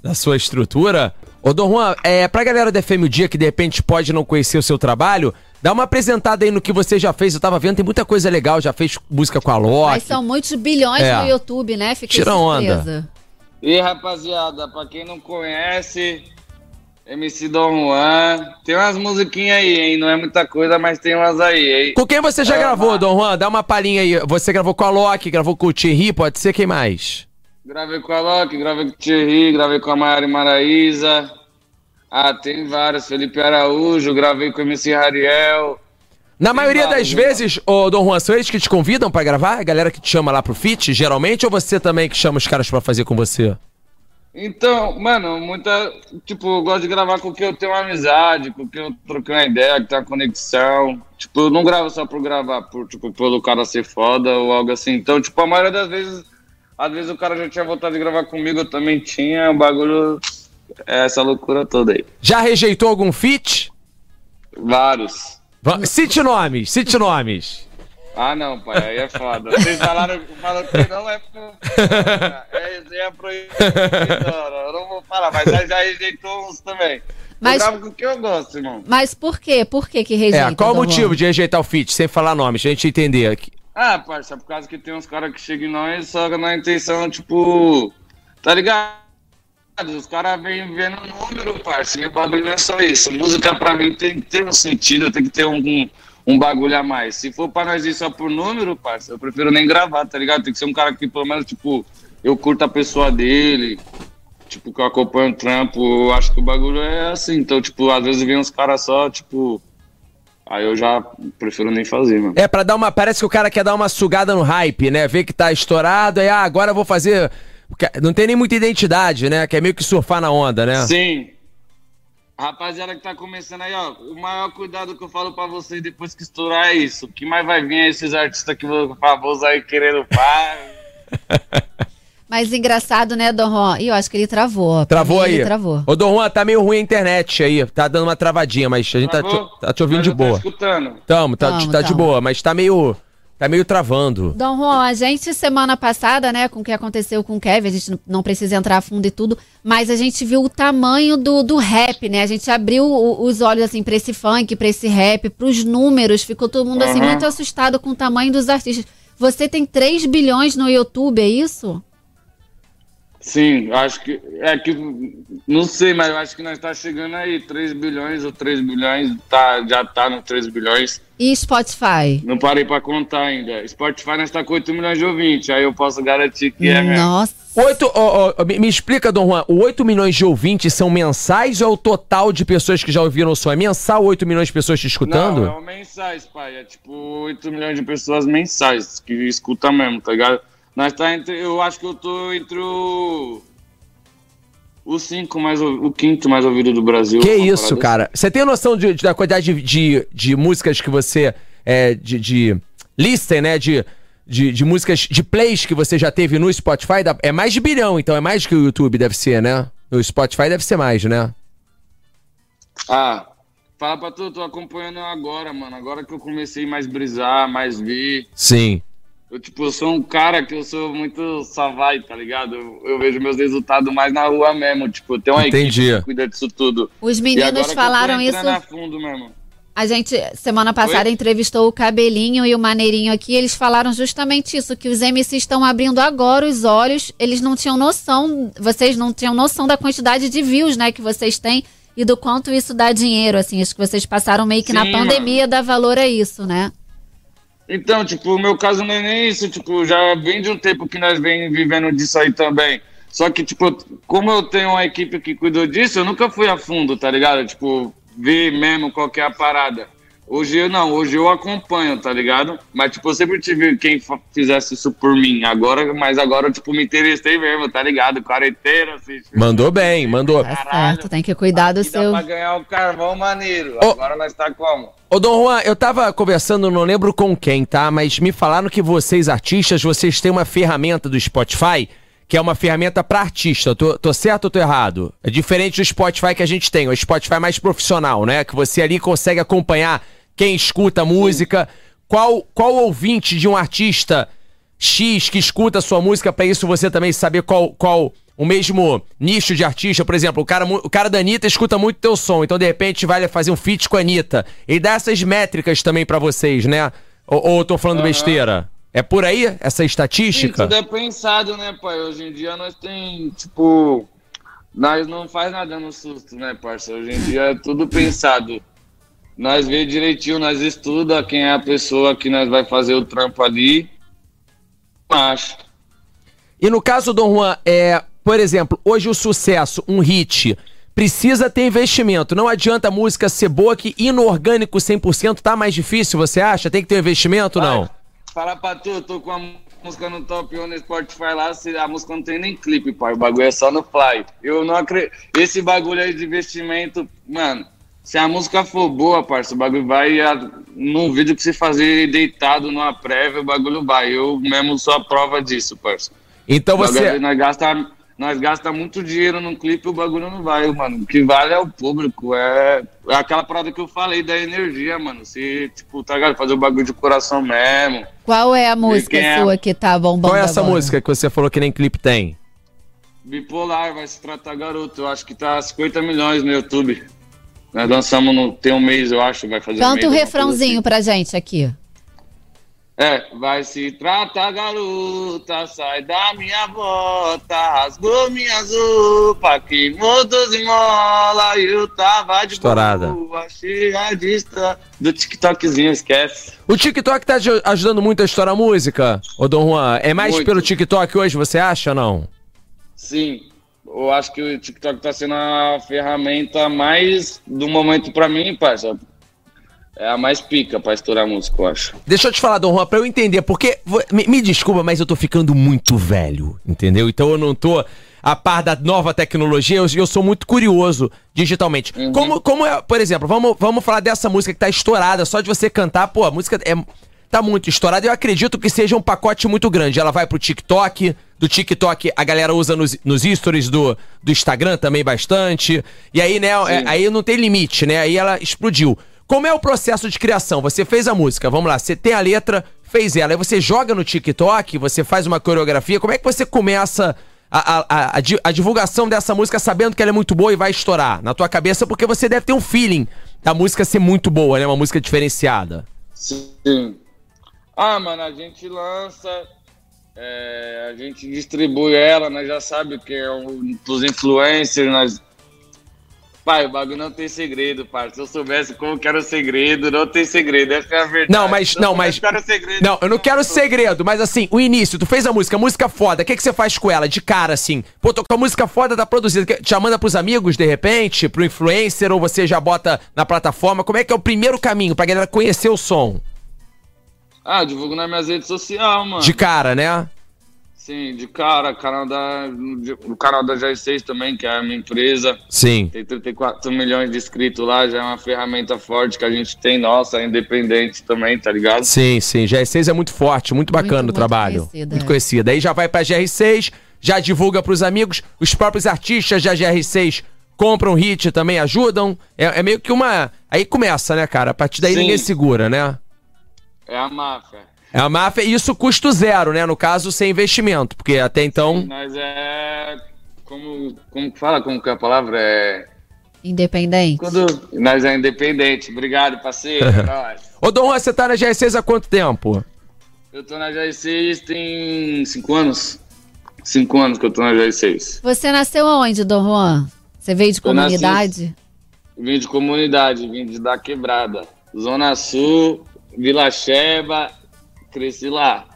da sua estrutura. Ô, Dom Juan, é, pra galera da FM o Dia que de repente pode não conhecer o seu trabalho, dá uma apresentada aí no que você já fez. Eu tava vendo, tem muita coisa legal, já fez música com a Loki. Mas são muitos bilhões é. no YouTube, né? Fiquei Tira surpresa. onda. E rapaziada, pra quem não conhece, MC Dom Juan. Tem umas musiquinhas aí, hein? Não é muita coisa, mas tem umas aí, hein? Com quem você já é, gravou, Dom Juan? Dá uma palhinha aí. Você gravou com a Loki, gravou com o Thierry, pode ser quem mais? Gravei com a Loki, gravei com o Thierry, gravei com a Maiara Maraíza. Ah, tem vários. Felipe Araújo, gravei com o MC Rariel. Na maioria vários, das vezes, ô Dom Juan, são eles que te convidam para gravar? A galera que te chama lá pro feat, geralmente, ou você também que chama os caras para fazer com você? Então, mano, muita. Tipo, eu gosto de gravar com quem eu tenho uma amizade, com quem eu troquei uma ideia, que tem uma conexão. Tipo, eu não gravo só por gravar, por, tipo, pelo cara ser foda ou algo assim. Então, tipo, a maioria das vezes, às vezes o cara já tinha vontade de gravar comigo, eu também tinha, o bagulho. É essa loucura toda aí. Já rejeitou algum feat? Vários. Cite nomes, cite nomes. Ah, não, pai, aí é foda. Vocês falaram, falaram que não é pro. É, é proibido. Eu não vou falar, mas já rejeitou uns também. Mas, eu o que eu gosto, irmão. Mas por quê? Por que que rejeita? É, qual o motivo de rejeitar o fit, sem falar nome, a gente entender aqui? Ah, parça, por causa que tem uns caras que chegam em nós só na intenção, tipo, tá ligado? Os caras vêm vendo número, parça, e o bagulho não é só isso. Música pra mim tem que ter um sentido, tem que ter um, um bagulho a mais. Se for pra nós ir só por número, parça, eu prefiro nem gravar, tá ligado? Tem que ser um cara que pelo menos, tipo, eu curto a pessoa dele, tipo, que eu acompanho o trampo, eu acho que o bagulho é assim. Então, tipo, às vezes vem uns caras só, tipo. Aí eu já prefiro nem fazer, mano. É, pra dar uma. Parece que o cara quer dar uma sugada no hype, né? Ver que tá estourado, aí, ah, agora eu vou fazer. Não tem nem muita identidade, né? Quer meio que surfar na onda, né? Sim. Rapaziada que tá começando aí, ó, o maior cuidado que eu falo pra vocês depois que estourar é isso. O que mais vai vir é esses artistas que famosos aí querendo pá. Mas engraçado, né, Dom Juan? E eu acho que ele travou. Travou aí. Ele travou. Ô, Dom Juan, tá meio ruim a internet aí. Tá dando uma travadinha, mas a gente tá te, tá te, ouvindo mas de boa. Tá escutando. Tamo, tá, tamo, tá tamo. de boa, mas tá meio. Tá meio travando. Dom Juan, a gente semana passada, né, com o que aconteceu com o Kevin, a gente não precisa entrar a fundo e tudo, mas a gente viu o tamanho do, do rap, né? A gente abriu os olhos, assim, pra esse funk, pra esse rap, pros números, ficou todo mundo, assim, muito assustado com o tamanho dos artistas. Você tem 3 bilhões no YouTube, é isso? Sim, acho que. É que. Não sei, mas acho que nós tá chegando aí. 3 bilhões ou 3 bilhões. Tá, já tá no 3 bilhões. E Spotify? Não parei pra contar ainda. Spotify nós tá com 8 milhões de ouvintes. Aí eu posso garantir que é mesmo. Nossa! 8, oh, oh, me, me, explica, Dom Juan, o 8 milhões de ouvintes são mensais ou é o total de pessoas que já ouviram o som? É mensal 8 milhões de pessoas te escutando? Não, é mensais, pai. É tipo 8 milhões de pessoas mensais que escutam mesmo, tá ligado? Nós tá entre. Eu acho que eu tô entre o. O cinco mais o quinto mais ouvido do Brasil. Que isso, cara. Assim. Você tem noção de, de, da quantidade de, de, de músicas que você. É, de, de listen, né? De de, de músicas, de plays que você já teve no Spotify, é mais de bilhão, então é mais que o YouTube deve ser, né? O Spotify deve ser mais, né? Ah, fala pra tu, tô acompanhando agora, mano. Agora que eu comecei mais brisar, mais ver. Sim. Eu, tipo, eu sou um cara que eu sou muito savai, tá ligado? Eu, eu, vejo meus resultados mais na rua mesmo. Tipo, eu tenho uma Entendi. equipe que cuida disso tudo. Os meninos falaram isso. A fundo mesmo. A gente, semana passada, Oi? entrevistou o Cabelinho e o Maneirinho aqui. Eles falaram justamente isso: que os MCs estão abrindo agora os olhos. Eles não tinham noção, vocês não tinham noção da quantidade de views, né, que vocês têm e do quanto isso dá dinheiro. Assim, acho que vocês passaram meio que Sim, na pandemia mano. dá valor a isso, né? Então, tipo, o meu caso não é nem isso. Tipo, já vem de um tempo que nós vem vivendo disso aí também. Só que, tipo, como eu tenho uma equipe que cuidou disso, eu nunca fui a fundo, tá ligado? Tipo, ver mesmo qual é a parada. Hoje eu não, hoje eu acompanho, tá ligado? Mas, tipo, eu sempre tive quem fizesse isso por mim. Agora, mas agora eu, tipo, me interessei mesmo, tá ligado? Quarenteira, assim. Mandou bem, mandou. Tá certo, tem que cuidar do seu. Dá pra ganhar o carvão maneiro. Ô, agora nós tá como? Ô, Dom Juan, eu tava conversando, não lembro com quem, tá? Mas me falaram que vocês, artistas, vocês têm uma ferramenta do Spotify que é uma ferramenta para artista. Tô, tô, certo ou tô errado? É diferente do Spotify que a gente tem, o Spotify é mais profissional, né? Que você ali consegue acompanhar quem escuta a música, qual, qual ouvinte de um artista X que escuta a sua música, para isso você também saber qual, qual o mesmo nicho de artista. Por exemplo, o cara, o cara da Anitta escuta muito teu som, então de repente vai fazer um feat com a Anitta. Ele dá essas métricas também para vocês, né? Ou, ou eu tô falando uhum. besteira? É por aí essa estatística? Sim, tudo é pensado, né, pai? Hoje em dia nós tem, tipo, nós não faz nada no susto, né, parceiro? Hoje em dia é tudo pensado. Nós vê direitinho, nós estuda quem é a pessoa que nós vai fazer o trampo ali. Acho. E no caso, Dom Juan, é, por exemplo, hoje o sucesso, um hit, precisa ter investimento. Não adianta a música ser boa que inorgânico 100% tá mais difícil, você acha? Tem que ter investimento, não? Fala pra tu, eu tô com a música no Top 1 no Spotify lá, a música não tem nem clipe, pai. O bagulho é só no Fly. Eu não acredito. Esse bagulho aí de investimento, mano, se a música for boa, parça, o bagulho vai. A, num vídeo que você fazer deitado numa prévia, o bagulho vai. Eu mesmo sou a prova disso, parça. Então você. Nós gasta nós gastamos muito dinheiro num clipe e o bagulho não vai, mano. O que vale é o público, é, é aquela parada que eu falei da energia, mano. Se, tipo, tá ligado? Fazer o bagulho de coração mesmo. Qual é a música é sua que tá bombando Qual é essa agora? música que você falou que nem clipe tem? Bipolar, vai se tratar garoto. Eu acho que tá 50 milhões no YouTube. Nós dançamos no. Tem um mês, eu acho, vai fazer Canta um o refrãozinho assim. pra gente aqui. É, vai se tratar, garota, sai da minha bota, rasgou minhas roupas, queimou doze mola e eu tava de Estourada. boa, cheia de do TikTokzinho, esquece. O TikTok tá ajudando muito a estourar a música, ô Dom Juan? É mais muito. pelo TikTok hoje, você acha ou não? Sim, eu acho que o TikTok tá sendo a ferramenta mais do momento pra mim, parça é a mais pica pra estourar música, eu acho. Deixa eu te falar, Dom Juan, pra eu entender, porque. Me, me, desculpa, mas eu tô ficando muito velho, entendeu? Então eu não tô a par da nova tecnologia, eu, eu sou muito curioso digitalmente. Uhum. Como, como é, por exemplo, vamos, vamos falar dessa música que tá estourada, só de você cantar, pô, a música é, tá muito estourada. Eu acredito que seja um pacote muito grande. Ela vai pro TikTok, do TikTok a galera usa nos, nos stories do, do Instagram também bastante. E aí, né, é, aí não tem limite, né? Aí ela explodiu. Como é o processo de criação? Você fez a música, vamos lá, você tem a letra, fez ela, aí você joga no TikTok, você faz uma coreografia, como é que você começa a, a, a, a, divulgação dessa música sabendo que ela é muito boa e vai estourar na tua cabeça, porque você deve ter um feeling da música ser muito boa, né? Uma música diferenciada. Sim. Ah, mano, a gente lança, é, a gente distribui ela, nós já sabe que é um dos influencers, nós Pai, o bagulho não tem segredo, pai. Se eu soubesse como que era o segredo, não tem segredo. Essa é a verdade. Não, mas. Não, mas. Segredo, não, eu não quero segredo, mas assim, o início, tu fez a música, música foda. O que, que você faz com ela? De cara, assim. Pô, tua música foda tá produzida. Já manda pros amigos, de repente? Pro influencer? Ou você já bota na plataforma? Como é que é o primeiro caminho pra galera conhecer o som? Ah, divulgo nas minhas redes sociais, mano. De cara, né? Sim, de cara, canal da, o canal da J6 também, que é a minha empresa. Sim. Tem 34 milhões de inscritos lá, já é uma ferramenta forte que a gente tem, nossa, é independente também, tá ligado? Sim, sim. GR6 é muito forte, muito bacana muito, o trabalho. Muito conhecida. Muito conhecida. Aí já vai pra GR6, já divulga pros amigos, os próprios artistas da GR6 compram hit também, ajudam. É, é meio que uma. Aí começa, né, cara? A partir daí sim. ninguém segura, né? É a máfia. É a máfia, e isso custo zero, né? No caso, sem investimento, porque até então. Mas é. Como, como fala? Como que é a palavra? É. Independente. Quando nós é independente. Obrigado, parceiro. Ô, Dom você tá na GR6 há quanto tempo? Eu tô na GR6 tem cinco anos. Cinco anos que eu tô na GR6. Você nasceu onde, Dom Juan? Você veio de comunidade? Nasci, vim de comunidade, vim de da quebrada. Zona Sul, Vila Sheba, cresci lá.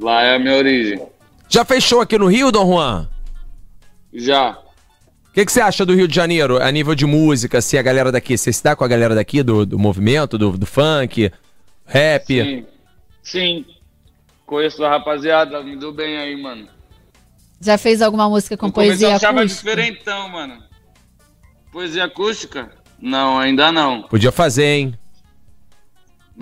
Lá é a minha origem. Já fechou aqui no Rio, Dom Juan? Já. O que, que, você acha do Rio de Janeiro, a nível de música, se a galera daqui, você se dá com a galera daqui do, do movimento, do, do funk, rap? Sim, sim. Conheço a rapaziada, me dou bem aí, mano. Já fez alguma música com poesia acústica? Eu diferentão, mano. Poesia acústica? Não, ainda não. Podia fazer, hein?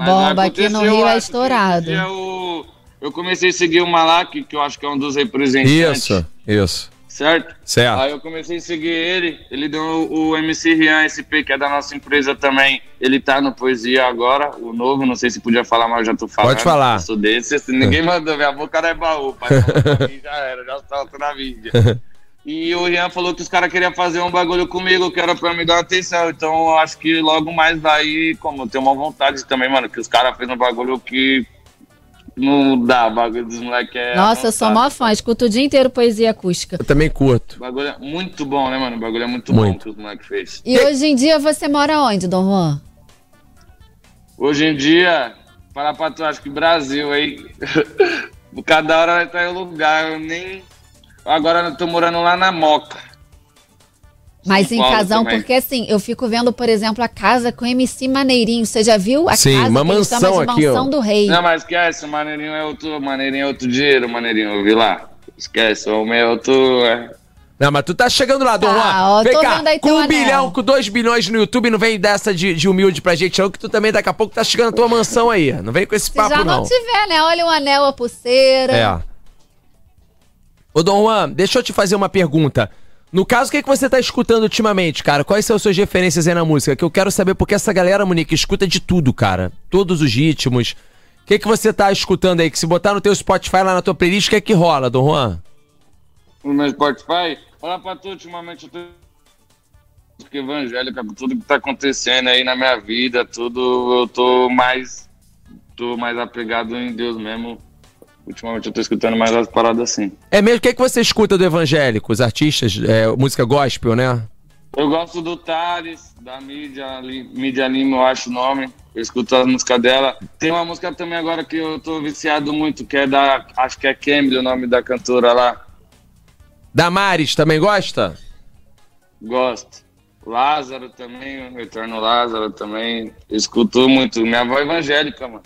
Mas Bomba aqui no Rio é estourado. Eu, eu comecei a seguir o Malak, que eu acho que é um dos representantes. Isso, isso. Certo? Certo. Aí eu comecei a seguir ele, ele deu o MC Rian SP, que é da nossa empresa também. Ele tá no Poesia agora, o novo, não sei se podia falar, mas eu já tô falando. Pode falar. Eu sou desse, ninguém mandou, minha boca não é baú, pai. já era, já salto na mídia. E o Rian falou que os caras queriam fazer um bagulho comigo, que era pra me dar atenção. Então eu acho que logo mais daí, como eu tenho uma vontade também, mano, que os caras fez um bagulho que não dá, o bagulho dos moleques é. Nossa, eu sou mó fã, escuto o dia inteiro poesia acústica. Eu também curto. O bagulho é muito bom, né, mano? O bagulho é muito, muito. bom que os moleques fez. E hoje em dia você mora onde, Dom Juan? Hoje em dia, para pra tu, acho que Brasil aí. Cada hora vai estar em lugar, eu nem Agora eu tô morando lá na Moca. Mas São em Paulo casão, também. porque assim, eu fico vendo, por exemplo, a casa com MC Maneirinho. Você já viu a Sim, casa uma mansão aqui, mansão ó. do rei? Não, mas esquece, o Maneirinho é outro, Maneirinho é outro dinheiro, Maneirinho, eu vi lá. Esquece, o homem é outro... É... Não, mas tu tá chegando lá, Dom tá, Juan. Vem cá, com um anel. bilhão, com dois bilhões no YouTube, não vem dessa de, de, humilde pra gente, não, que tu também daqui a pouco tá chegando na tua mansão aí. Não vem com esse Se papo, não. já não tiver, né? Olha o anel, a pulseira. É. Ô, Dom Juan, deixa eu te fazer uma pergunta. No caso, o que, é que você tá escutando ultimamente, cara? Quais são as suas referências aí na música? Que eu quero saber, porque essa galera, Monique, escuta de tudo, cara. Todos os ritmos. O que, é que você tá escutando aí? Que se botar no teu Spotify lá na tua playlist, o que é que rola, Dom Juan? No meu Spotify? Fala pra tu, ultimamente eu tô evangélica, tudo que tá acontecendo aí na minha vida, tudo, eu tô mais, tô mais apegado em Deus mesmo ultimamente eu tô escutando mais as paradas assim. É mesmo? O que, é que você escuta do evangélico? Os artistas, é, música gospel, né? Eu gosto do Thales, da mídia, mídia Lima, eu acho o nome. Eu escuto as músicas dela. Tem uma música também agora que eu tô viciado muito, que é da. Acho que é Cambly o nome da cantora lá. Damares, também gosta? Gosto. Lázaro também, Retorno Lázaro também. Eu escuto muito. Minha avó é evangélica, mano.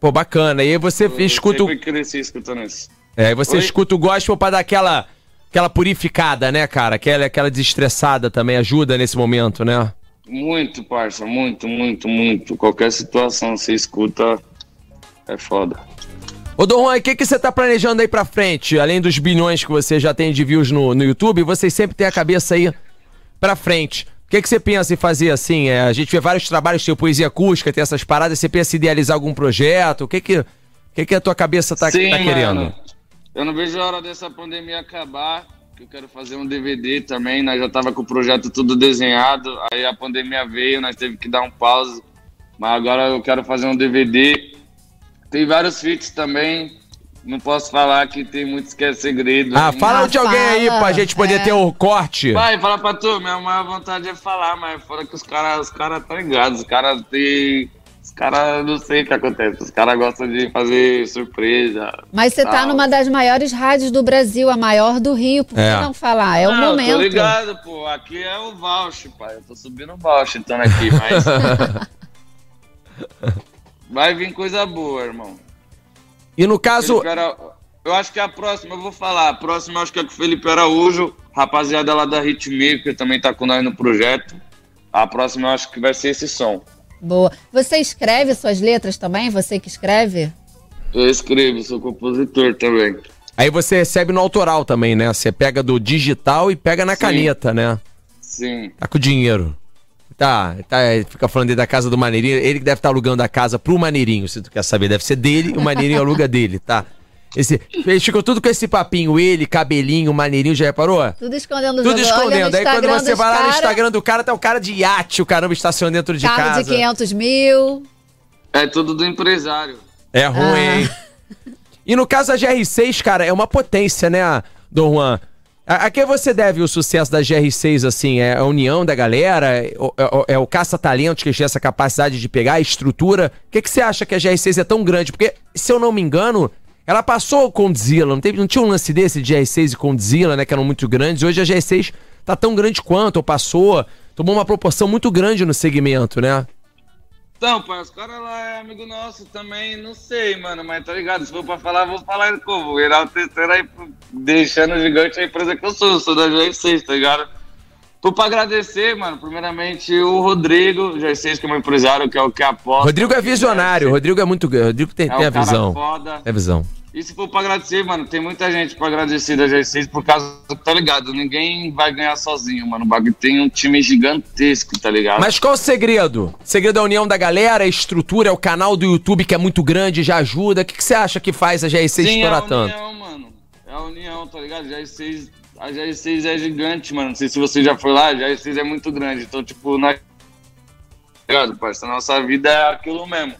Pô, bacana. E aí você eu escuta. Eu cresci escutando isso. É, aí você Oi? escuta o gospel pra dar aquela, aquela purificada, né, cara? Aquela, aquela desestressada também ajuda nesse momento, né? Muito, parça, muito, muito, muito. Qualquer situação você escuta, é foda. Ô, Dom Juan, o que, que você tá planejando aí pra frente? Além dos bilhões que você já tem de views no, no YouTube, vocês sempre têm a cabeça aí pra frente. O que, que você pensa em fazer assim? É, a gente vê vários trabalhos, tem poesia acústica, tem essas paradas. Você pensa em idealizar algum projeto? O que que, que, que a tua cabeça tá, Sim, tá querendo? Mano. Eu não vejo a hora dessa pandemia acabar. Que eu quero fazer um DVD também. Nós já tava com o projeto tudo desenhado. Aí a pandemia veio, nós teve que dar um pause. Mas agora eu quero fazer um DVD. Tem vários feats também. Não posso falar que tem muitos que é segredo. Ah, fala de alguém fala, aí pra gente poder é. ter o corte. Vai, fala pra tu, minha maior vontade é falar, mas fora que os caras os cara tá ligados, os caras têm. Os caras, não sei o que acontece, os caras gostam de fazer surpresa. Mas você tá numa das maiores rádios do Brasil, a maior do Rio, por que é. não falar? É o não, momento. Tô ligado, pô, aqui é o Valch, pai, eu tô subindo o Valch então aqui, mas... Vai vir coisa boa, irmão. E no caso. Ara... Eu acho que a próxima, eu vou falar. A próxima eu acho que é com o Felipe Araújo, rapaziada lá da Hitmaker, também tá com nós no projeto. A próxima eu acho que vai ser esse som. Boa. Você escreve suas letras também? Você que escreve? Eu escrevo, sou compositor também. Aí você recebe no autoral também, né? Você pega do digital e pega na Sim. caneta, né? Sim. Tá com dinheiro. Tá, tá, fica falando da casa do Maneirinho. Ele que deve estar tá alugando a casa pro Maneirinho, se tu quer saber. Deve ser dele, o Maneirinho aluga dele, tá? Esse, eles ficam tudo com esse papinho, ele, cabelinho, maneirinho, já reparou? Tudo escondendo Tudo escondendo. Aí quando você vai lá no Instagram do cara, tá o cara de iate, o caramba estaciona dentro de Carro casa. de 500 mil. É tudo do empresário. É ruim, ah. hein? E no caso da GR6, cara, é uma potência, né, Dom Juan? A, a que você deve o sucesso da GR6, assim? É a união da galera? É, é, é o caça-talento que tem essa capacidade de pegar a estrutura? O que, que você acha que a GR6 é tão grande? Porque, se eu não me engano, ela passou o Condzilla, não, não tinha um lance desse de GR6 e Condzilla, né? Que eram muito grandes. Hoje a GR6 tá tão grande quanto, ou passou, tomou uma proporção muito grande no segmento, né? Então, pai, os caras lá é amigo nosso também, não sei, mano, mas tá ligado? Se for pra falar, vou falar como. Virar o terceiro aí, deixando gigante a empresa que eu sou, eu sou da GR6, tá ligado? Tô pra agradecer, mano, primeiramente o Rodrigo, GR6, que é meu empresário, que é o que aposta. Rodrigo é visionário, Rodrigo é muito. Rodrigo tem, é tem a visão. Foda. É a visão. E se for pra agradecer, mano, tem muita gente pra agradecer da G6 por causa, tá ligado? Ninguém vai ganhar sozinho, mano. O bagulho tem um time gigantesco, tá ligado? Mas qual o segredo? O segredo é a união da galera, a estrutura, é o canal do YouTube que é muito grande, já ajuda. O que, que você acha que faz a G6 Sim, estourar tanto? É a união, mano. É a união, tá ligado? A G6, a G6 é gigante, mano. Não sei se você já foi lá, a G6 é muito grande. Então, tipo, nós. Tá ligado, parceiro? Nossa vida é aquilo mesmo.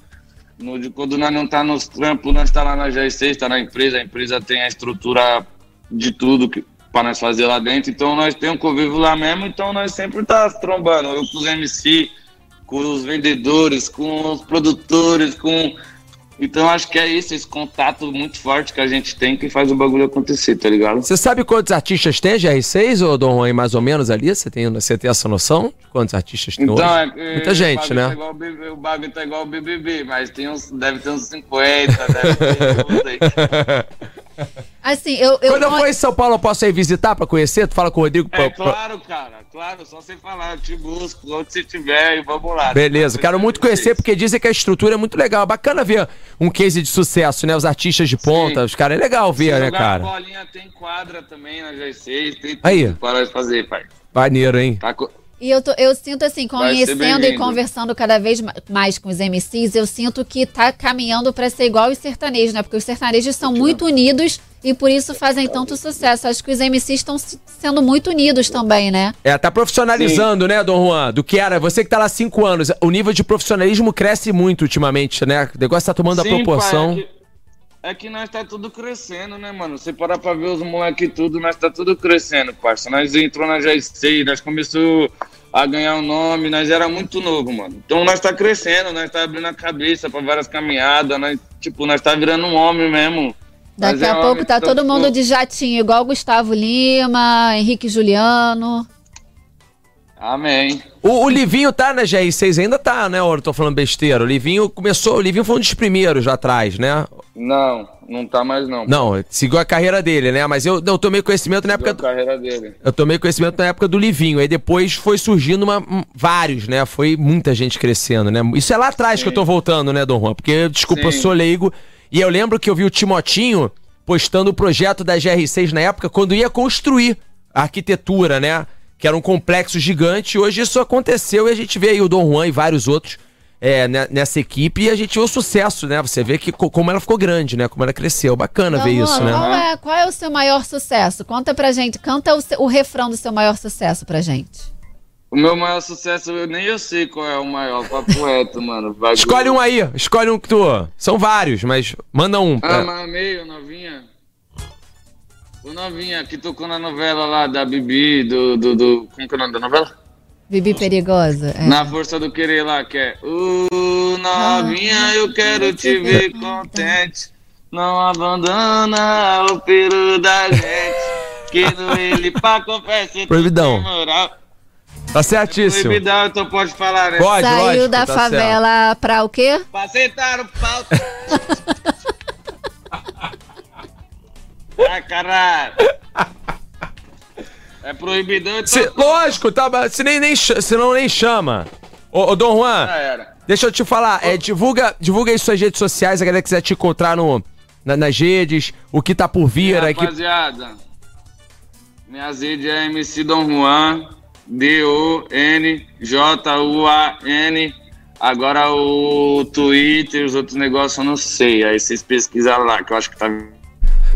No, quando nós não tá nos trampos, nós tá lá na GR6, tá na empresa, a empresa tem a estrutura de tudo que, para nós fazer lá dentro, então nós temos um convívio lá mesmo, então nós sempre tá trombando, eu com os MC, com os vendedores, com os produtores, com então acho que é isso, esse contato muito forte que a gente tem que faz o bagulho acontecer, tá ligado? Você sabe quantos artistas tem GR6, ou Dom Juan, mais ou menos ali? Você tem, você tem essa noção? Quantos artistas tem então, hoje? É, Muita gente, tá né? Tá igual o, bagulho tá igual o BBB, mas tem uns, deve ter uns 50, deve ter uns aí. Assim, eu, eu Quando eu for em São Paulo, eu posso ir visitar pra conhecer? Tu fala com o Rodrigo? É, pra, claro, cara. Claro, só você falar, eu te busco, onde você estiver e vamos lá. Beleza, quero muito conhecer porque dizem que a estrutura é muito legal. Bacana ver um case de sucesso, né? Os artistas de ponta, Sim. os caras, é legal ver, Se né, cara? bolinha tem quadra também na G6, tem Aí. para fazer, pai. Maneiro, hein? Tá, e eu, tô, eu sinto assim, conhecendo e conversando cada vez mais com os MCs, eu sinto que tá caminhando para ser igual os sertanejos, né? Porque os sertanejos são muito unidos e por isso fazem tanto sucesso. Acho que os MCs estão sendo muito unidos também, né? É, tá profissionalizando, Sim. né, Dom Juan? Do que era. Você que tá lá há cinco anos, o nível de profissionalismo cresce muito ultimamente, né? O negócio tá tomando Sim, a proporção. Pai, é, que, é que nós tá tudo crescendo, né, mano? Você parar pra ver os moleques tudo, nós tá tudo crescendo, parça. Nós entrou na GC, nós começou a ganhar um nome, nós era muito novo, mano. Então nós tá crescendo, nós tá abrindo a cabeça para várias caminhadas, nós, tipo, nós tá virando um homem mesmo. Daqui a é pouco tá todo mundo de jatinho, igual Gustavo Lima, Henrique Juliano. Amém. O, o, Livinho tá na GR6, ainda tá, né? Ou eu tô falando besteira? O Livinho começou, o Livinho foi um dos primeiros já atrás, né? Não, não tá mais não. Não, seguiu a carreira dele, né? Mas eu, eu tomei conhecimento na época. A carreira dele. Eu tomei conhecimento na época do Livinho. Aí depois foi surgindo uma, um, vários, né? Foi muita gente crescendo, né? Isso é lá atrás Sim. que eu tô voltando, né, Dom Juan? Porque, desculpa, Sim. eu sou leigo. E eu lembro que eu vi o Timotinho postando o projeto da GR6 na época, quando ia construir a arquitetura, né? que era um complexo gigante. Hoje isso aconteceu e a gente vê aí o Dom Juan e vários outros é, nessa equipe e a gente vê o sucesso, né? Você vê que como ela ficou grande, né? Como ela cresceu. Bacana ver isso, né? Qual é, qual é o seu maior sucesso? Conta pra gente, canta o, o refrão do seu maior sucesso pra gente. O meu maior sucesso, eu nem eu sei qual é o maior, papo reto, mano. Bagulho. Escolhe um aí, escolhe um que tu. São vários, mas manda um. Ah, mas meio, novinha. O novinha que tocou na novela lá da Bibi, do. do, do como que é o nome da novela? Bibi Perigosa. É. Na Força do Querer lá, que é. Uh, novinha, eu quero te ver contente. Não abandona o peru da gente. Que no ele pra confessar. Proibidão. Tá certíssimo. É proibidão, então pode falar, né? Pode, Saiu lógico, da tá favela certo. pra o quê? Pra sentar o pau. Ai, caralho. É proibidão, então. Se- lógico, tá, mas se nem, nem, ch- se não nem chama. Ô, ô Dom Juan, deixa eu te falar, é, divulga, divulga aí suas redes sociais, a galera quiser te encontrar no, na- nas redes, o que tá por vir aqui. Rapaziada, minha redes é MC Dom Juan, D-O-N-J-U-A-N. Agora o Twitter, os outros negócios eu não sei. Aí vocês pesquisaram lá, que eu acho que tá.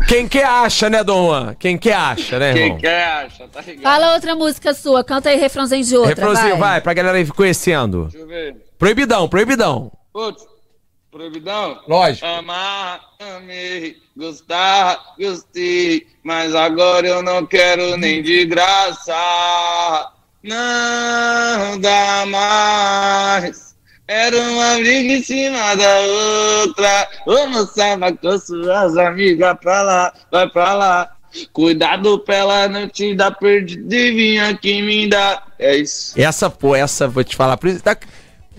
Quem que acha, né, Dom Juan? Quem que acha, né, Quem irmão? quer acha, tá ligado? Fala outra música sua, canta aí refrãozinho de outra, Refrãozinho, vai. vai, pra galera ir conhecendo. Deixa eu ver. Proibidão, proibidão. Putz, proibidão? Lógico. Amar, amei, gostar, gostei, mas agora eu não quero nem de graça. Não dá mais. Era uma briga em cima da outra. Ô moça, vai com suas amigas pra lá, vai pra lá. Cuidado pra ela não te dar perdida e vim aqui me dar. É isso. Essa, pô, essa, vou te falar. por isso- tá-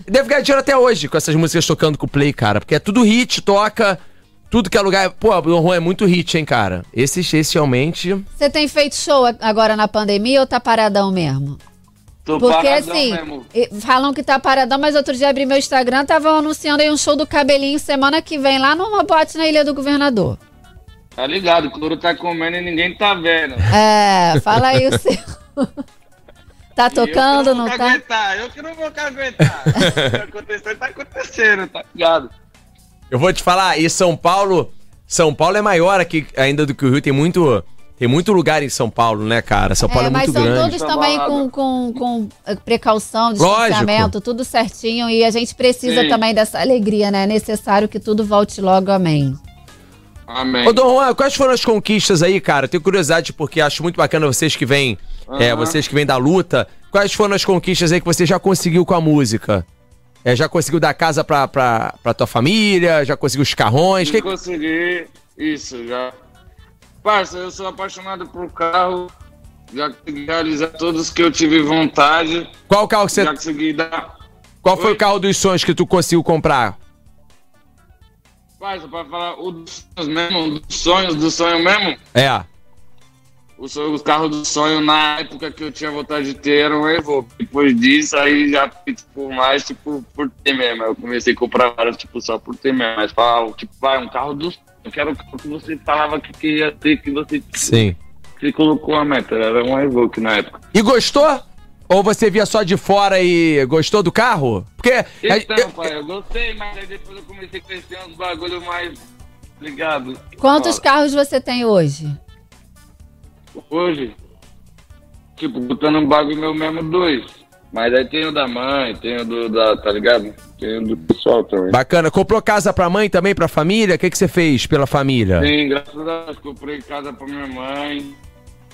Deve ganhar dinheiro até hoje com essas músicas tocando com o Play, cara. Porque é tudo hit, toca. Tudo que é lugar. Pô, o Dom Juan é muito hit, hein, cara. Esse, esse realmente. Você tem feito show agora na pandemia ou tá paradão mesmo? Tô Porque assim, mesmo. e- falam que tá paradão, mas outro dia abri meu Instagram, tava anunciando aí um show do cabelinho semana que vem lá numa boate na Ilha do Governador. Tá ligado, o couro tá comendo e ninguém tá vendo. É, fala aí o seu. tá tocando, eu que não vou tá? aguentar, eu que não vou aguentar. Tá acontecendo, tá acontecendo, tá ligado? Eu vou te falar, e São Paulo. São Paulo é maior aqui ainda do que o Rio. Tem muito. Tem muito lugar em São Paulo, né, cara? São Paulo é, É, mas muito são grande. todos também com, com, com eh, precaução, Lógico. distanciamento, tudo certinho. E a gente precisa Sim. também dessa alegria, né? É necessário que tudo volte logo, amém. Amém. Ô, Dom Juan, quais foram as conquistas aí, cara? Eu Tenho curiosidade porque acho muito bacana vocês que vêm, é, Aham. vocês que vêm da luta. Quais foram as conquistas aí que você já conseguiu com a música? É, já conseguiu dar casa pra, pra, pra tua família? Já conseguiu os carrões? Que... conseguir isso já. Parça, eu sou apaixonado por carro. Já consegui realizar todos que eu tive vontade. Qual carro que você. Já consegui dar. Qual foi Oi? o carro dos sonhos que tu conseguiu comprar? Parça, pra falar o dos sonhos mesmo, dos sonhos, do sonho mesmo. É. O sonho, os carros do sonho na época que eu tinha vontade de ter era um Evoque. Depois disso, aí já tipo, mais, tipo, por ter mesmo. Eu comecei a comprar vários, tipo, só por ter mesmo. Mas falava, tipo, vai, um carro do sonho. Eu quero o carro que você falava que queria ter, que você, Sim. que colocou a meta. Era um Evoque na época. E gostou? Ou você via só de fora e gostou do carro? Porque. Então, eu- pai, eu gostei, mas aí depois eu comecei a crescer uns bagulho mais ligado. Quantos carros você tem hoje? Hoje, tipo, botando um bagulho meu mesmo dois. Mas aí tem o da mãe, tem o do da, tá ligado? Tem o do pessoal também. Bacana. Comprou casa pra mãe também, pra família? O que, que você fez pela família? Sim, graças a Deus, comprei casa pra minha mãe,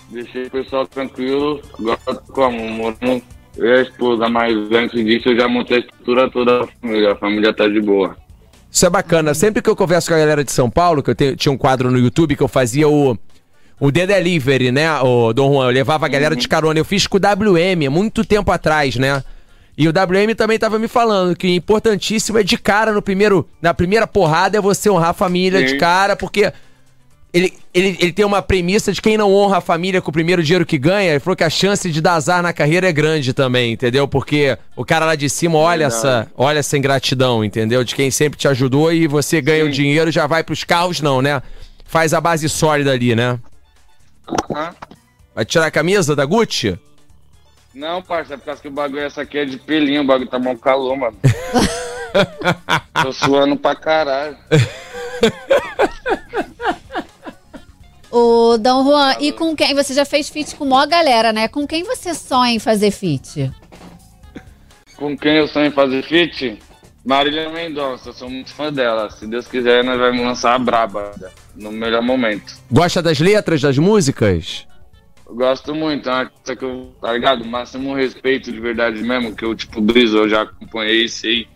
deixei o pessoal tranquilo. Agora como? Morando eu e a esposa, mas antes disso eu já montei a estrutura toda da família. A família tá de boa. Isso é bacana. Sempre que eu converso com a galera de São Paulo, que eu tinha um quadro no YouTube que eu fazia o. O The Delivery, né, o Dom Juan? Eu levava a galera de carona. Eu fiz com o WM, há muito tempo atrás, né? E o WM também tava me falando que importantíssimo é de cara no primeiro. Na primeira porrada é você honrar a família Sim. de cara, porque ele, ele, ele tem uma premissa de quem não honra a família com o primeiro dinheiro que ganha. Ele falou que a chance de dar azar na carreira é grande também, entendeu? Porque o cara lá de cima olha Verdade. essa, olha essa ingratidão, entendeu? De quem sempre te ajudou e você ganha o Sim. dinheiro já vai pros carros, não, né? Faz a base sólida ali, né? Hã? Vai tirar a camisa da Gucci? Não, parça, é por causa que o bagulho essa aqui é de pelinho, o bagulho tá bom calor, mano. Tô suando pra caralho. O Dom Juan, e com quem? Você já fez feat com maior galera, né? Com quem você sonha em fazer feat? Com quem eu sonho fazer feat? Marília Mendonça, eu sou muito fã dela. Se Deus quiser, nós vamos lançar a Braba no melhor momento. Gosta das letras das músicas? Eu gosto muito, é uma coisa que eu, tá ligado? Máximo respeito de verdade mesmo, que eu, tipo, briso, eu já acompanhei, sei.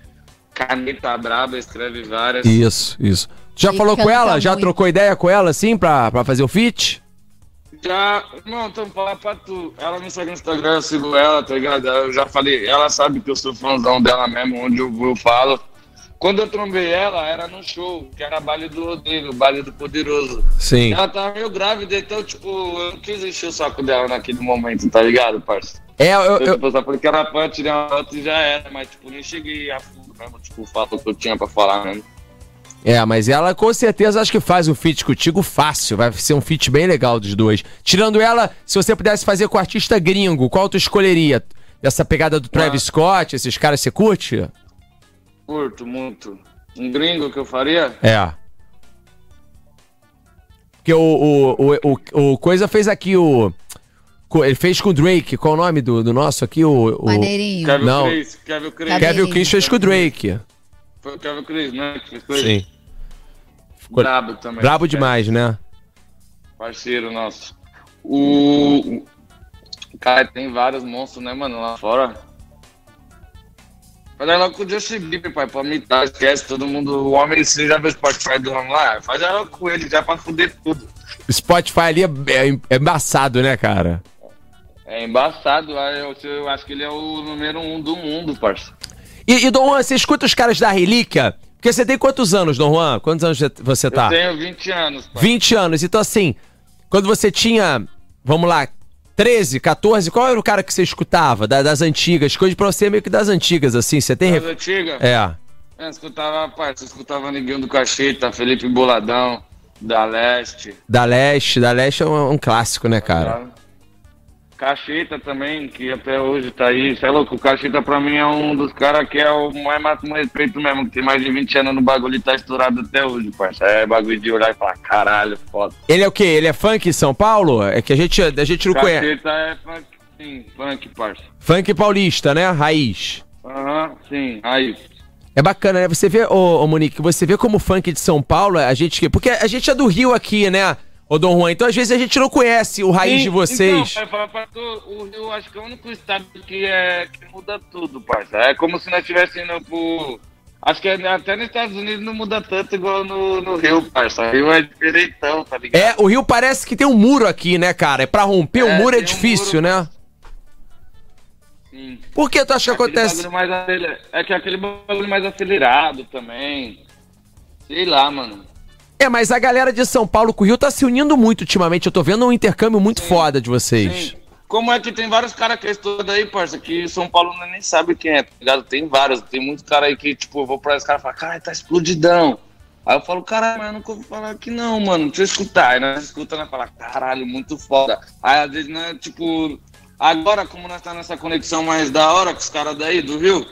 Caneta braba, escreve várias. Isso, isso. Já e falou com ela? Já trocou ideia com ela, assim, pra, pra fazer o feat? Já, não, então falar pra tu. Ela me segue no Instagram, eu sigo ela, tá ligado? Eu já falei, ela sabe que eu sou fãzão dela mesmo, onde eu vou, eu falo. Quando eu trombei ela, era no show, que era baile do Rodrigo, baile do Poderoso. Sim. Ela tava meio grávida, então, tipo, eu não quis encher o saco dela naquele momento, tá ligado, parça? É, eu. eu, eu... Tipo, porque era pra tirar uma foto e já era, mas, tipo, nem cheguei a fundo mesmo, tipo, o fato que eu tinha pra falar mesmo. É, mas ela com certeza acho que faz um feat contigo fácil. Vai ser um feat bem legal dos dois. Tirando ela, se você pudesse fazer com artista gringo, qual tu escolheria? Essa pegada do Travis ah. Scott, esses caras você curte? Curto muito. Um gringo que eu faria? É. Porque o, o, o, o, o Coisa fez aqui o. Ele fez com o Drake. Qual o nome do, do nosso aqui? O, o... Maneirinho. Kevin Não. Chris, Kevin Chris. Kevin Chris fez com o Drake. Foi o Kevin né? Que fez Sim. Ficou brabo também. Brabo demais, né? Parceiro nosso. O. Cara, tem vários monstros, né, mano, lá fora. Faz ela com o Justin Bieber, pai, pra imitar, esquece todo mundo. O homem, você já viu o Spotify do homem lá? Faz ela com ele já pra fuder tudo. O Spotify ali é, é, é embaçado, né, cara? É embaçado, eu, eu, acho que ele é o número um do mundo, parça. E, e Dom Juan, você escuta os caras da Relíquia? Porque você tem quantos anos, Dom Juan? Quantos anos você tá? Eu tenho 20 anos. Pai. 20 anos. Então, assim, quando você tinha, vamos lá, 13, 14, qual era o cara que você escutava da, das antigas? Coisa pra você meio que das antigas, assim, você tem... Das antigas? É. É, escutava, pai, você escutava Ninguém do Cacheta, Felipe Boladão, da Leste. Da Leste, da Leste é um, um clássico, né, cara? Cacheta também, que até hoje tá aí. Você é louco, o Cacheta pra mim é um dos caras que é o mais máximo respeito mesmo, que tem mais de 20 anos no bagulho e tá estourado até hoje, parça. É bagulho de olhar e falar, caralho, foda. Ele é o quê? Ele é funk São Paulo? É que a gente, a gente não Cacheta conhece. Cacheta é funk, sim, funk, parça. Funk paulista, né? Raiz. Aham, uhum, sim, raiz. É bacana, né? Você vê, ô, ô Monique, você vê como o funk de São Paulo, a gente. Porque a gente é do Rio aqui, né? Ô, Dom Juan, então às vezes a gente não conhece o raiz Sim, de vocês. Então, pra, pra, o Rio acho que é o único estado que, é, que muda tudo, parça. É como se nós estivéssemos pro. Acho que até nos Estados Unidos não muda tanto igual no, no Rio, parça. O Rio é diferentão, tá ligado? É, o Rio parece que tem um muro aqui, né, cara? É pra romper o é, um muro é difícil, um muro, né? Sim. Por que tu acha que acontece? Mais, é que aquele bagulho mais acelerado também. Sei lá, mano. É, mas a galera de São Paulo com o Rio tá se unindo muito ultimamente. Eu tô vendo um intercâmbio muito sim, foda de vocês. Sim. Como é que tem vários caras que estudam aí, parça, que São Paulo nem sabe quem é, tá ligado? Tem vários, tem muitos caras aí que, tipo, eu vou pra esse cara e falo, cara, tá explodidão. Aí eu falo, caralho, mas eu nunca vou falar que não, mano, deixa eu escutar. Aí nós escuta, né, fala, caralho, muito foda. Aí às vezes, né, tipo, agora como nós tá nessa conexão mais da hora com os caras daí, do Rio,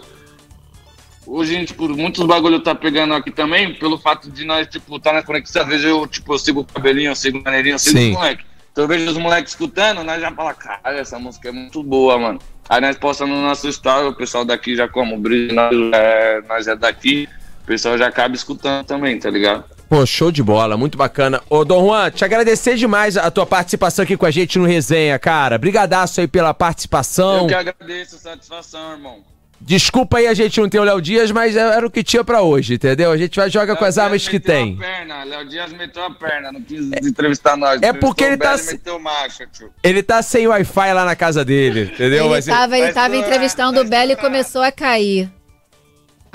Hoje, tipo, muitos bagulho tá pegando aqui também, pelo fato de nós, tipo, tá na conexão. Às vezes eu, tipo, eu sigo o cabelinho, eu sigo o maneirinho, eu sigo Sim. os moleques. Então eu vejo os moleques escutando, nós já fala, cara, essa música é muito boa, mano. Aí nós postamos no nosso story, o pessoal daqui já como, o nós, é, nós é daqui, o pessoal já acaba escutando também, tá ligado? Pô, show de bola, muito bacana. Ô, Dom Juan, te agradecer demais a tua participação aqui com a gente no Resenha, cara. Brigadaço aí pela participação. Eu que agradeço, satisfação, irmão. Desculpa aí a gente não ter o Léo Dias, mas era o que tinha pra hoje, entendeu? A gente vai jogar Léo com as Dias armas que tem. Perna. Léo Dias meteu a perna, não quis é, entrevistar nós. É porque ele tá. Ele, macho, ele tá sem Wi-Fi lá na casa dele, entendeu? Ele mas tava, ele, ele tava entrevistando o Belo e começou a cair.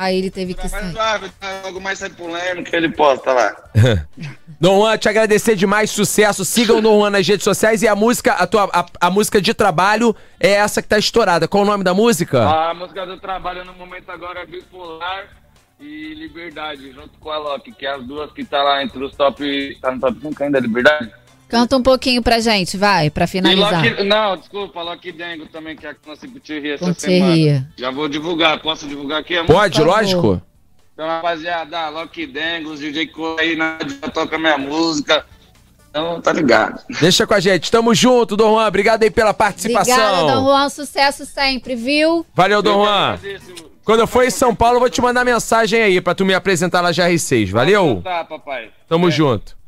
Aí ele teve que sair. Suave, logo mais sai polêmica, ele posta lá. Juan, te agradecer demais, sucesso. Sigam o Juan nas redes sociais e a música, a tua a, a, música de trabalho é essa que tá estourada. Qual o nome da música? A música do trabalho no momento agora é Bipolar e Liberdade, junto com a Loki, que é as duas que tá lá entre os top. Tá no top 5 ainda, Liberdade? Canta um pouquinho pra gente, vai, pra finalizar. Loki, não, desculpa, Loki Dengo também, que é a que nós Thierry essa semana. Já vou divulgar, posso divulgar aqui? É Pode, lógico. Então, rapaziada, Loki Dengo, os DJ Cole aí na já toca minha música. Então, tá ligado. Deixa com a gente. Tamo junto, Dom Juan. Obrigado aí pela participação. Obrigada, Dom Juan. Sucesso sempre, viu? Valeu, Dom Juan. Quando eu for em São Paulo, eu vou te mandar mensagem aí pra tu me apresentar na GR6. Valeu? Tá, papai. Tamo é. junto.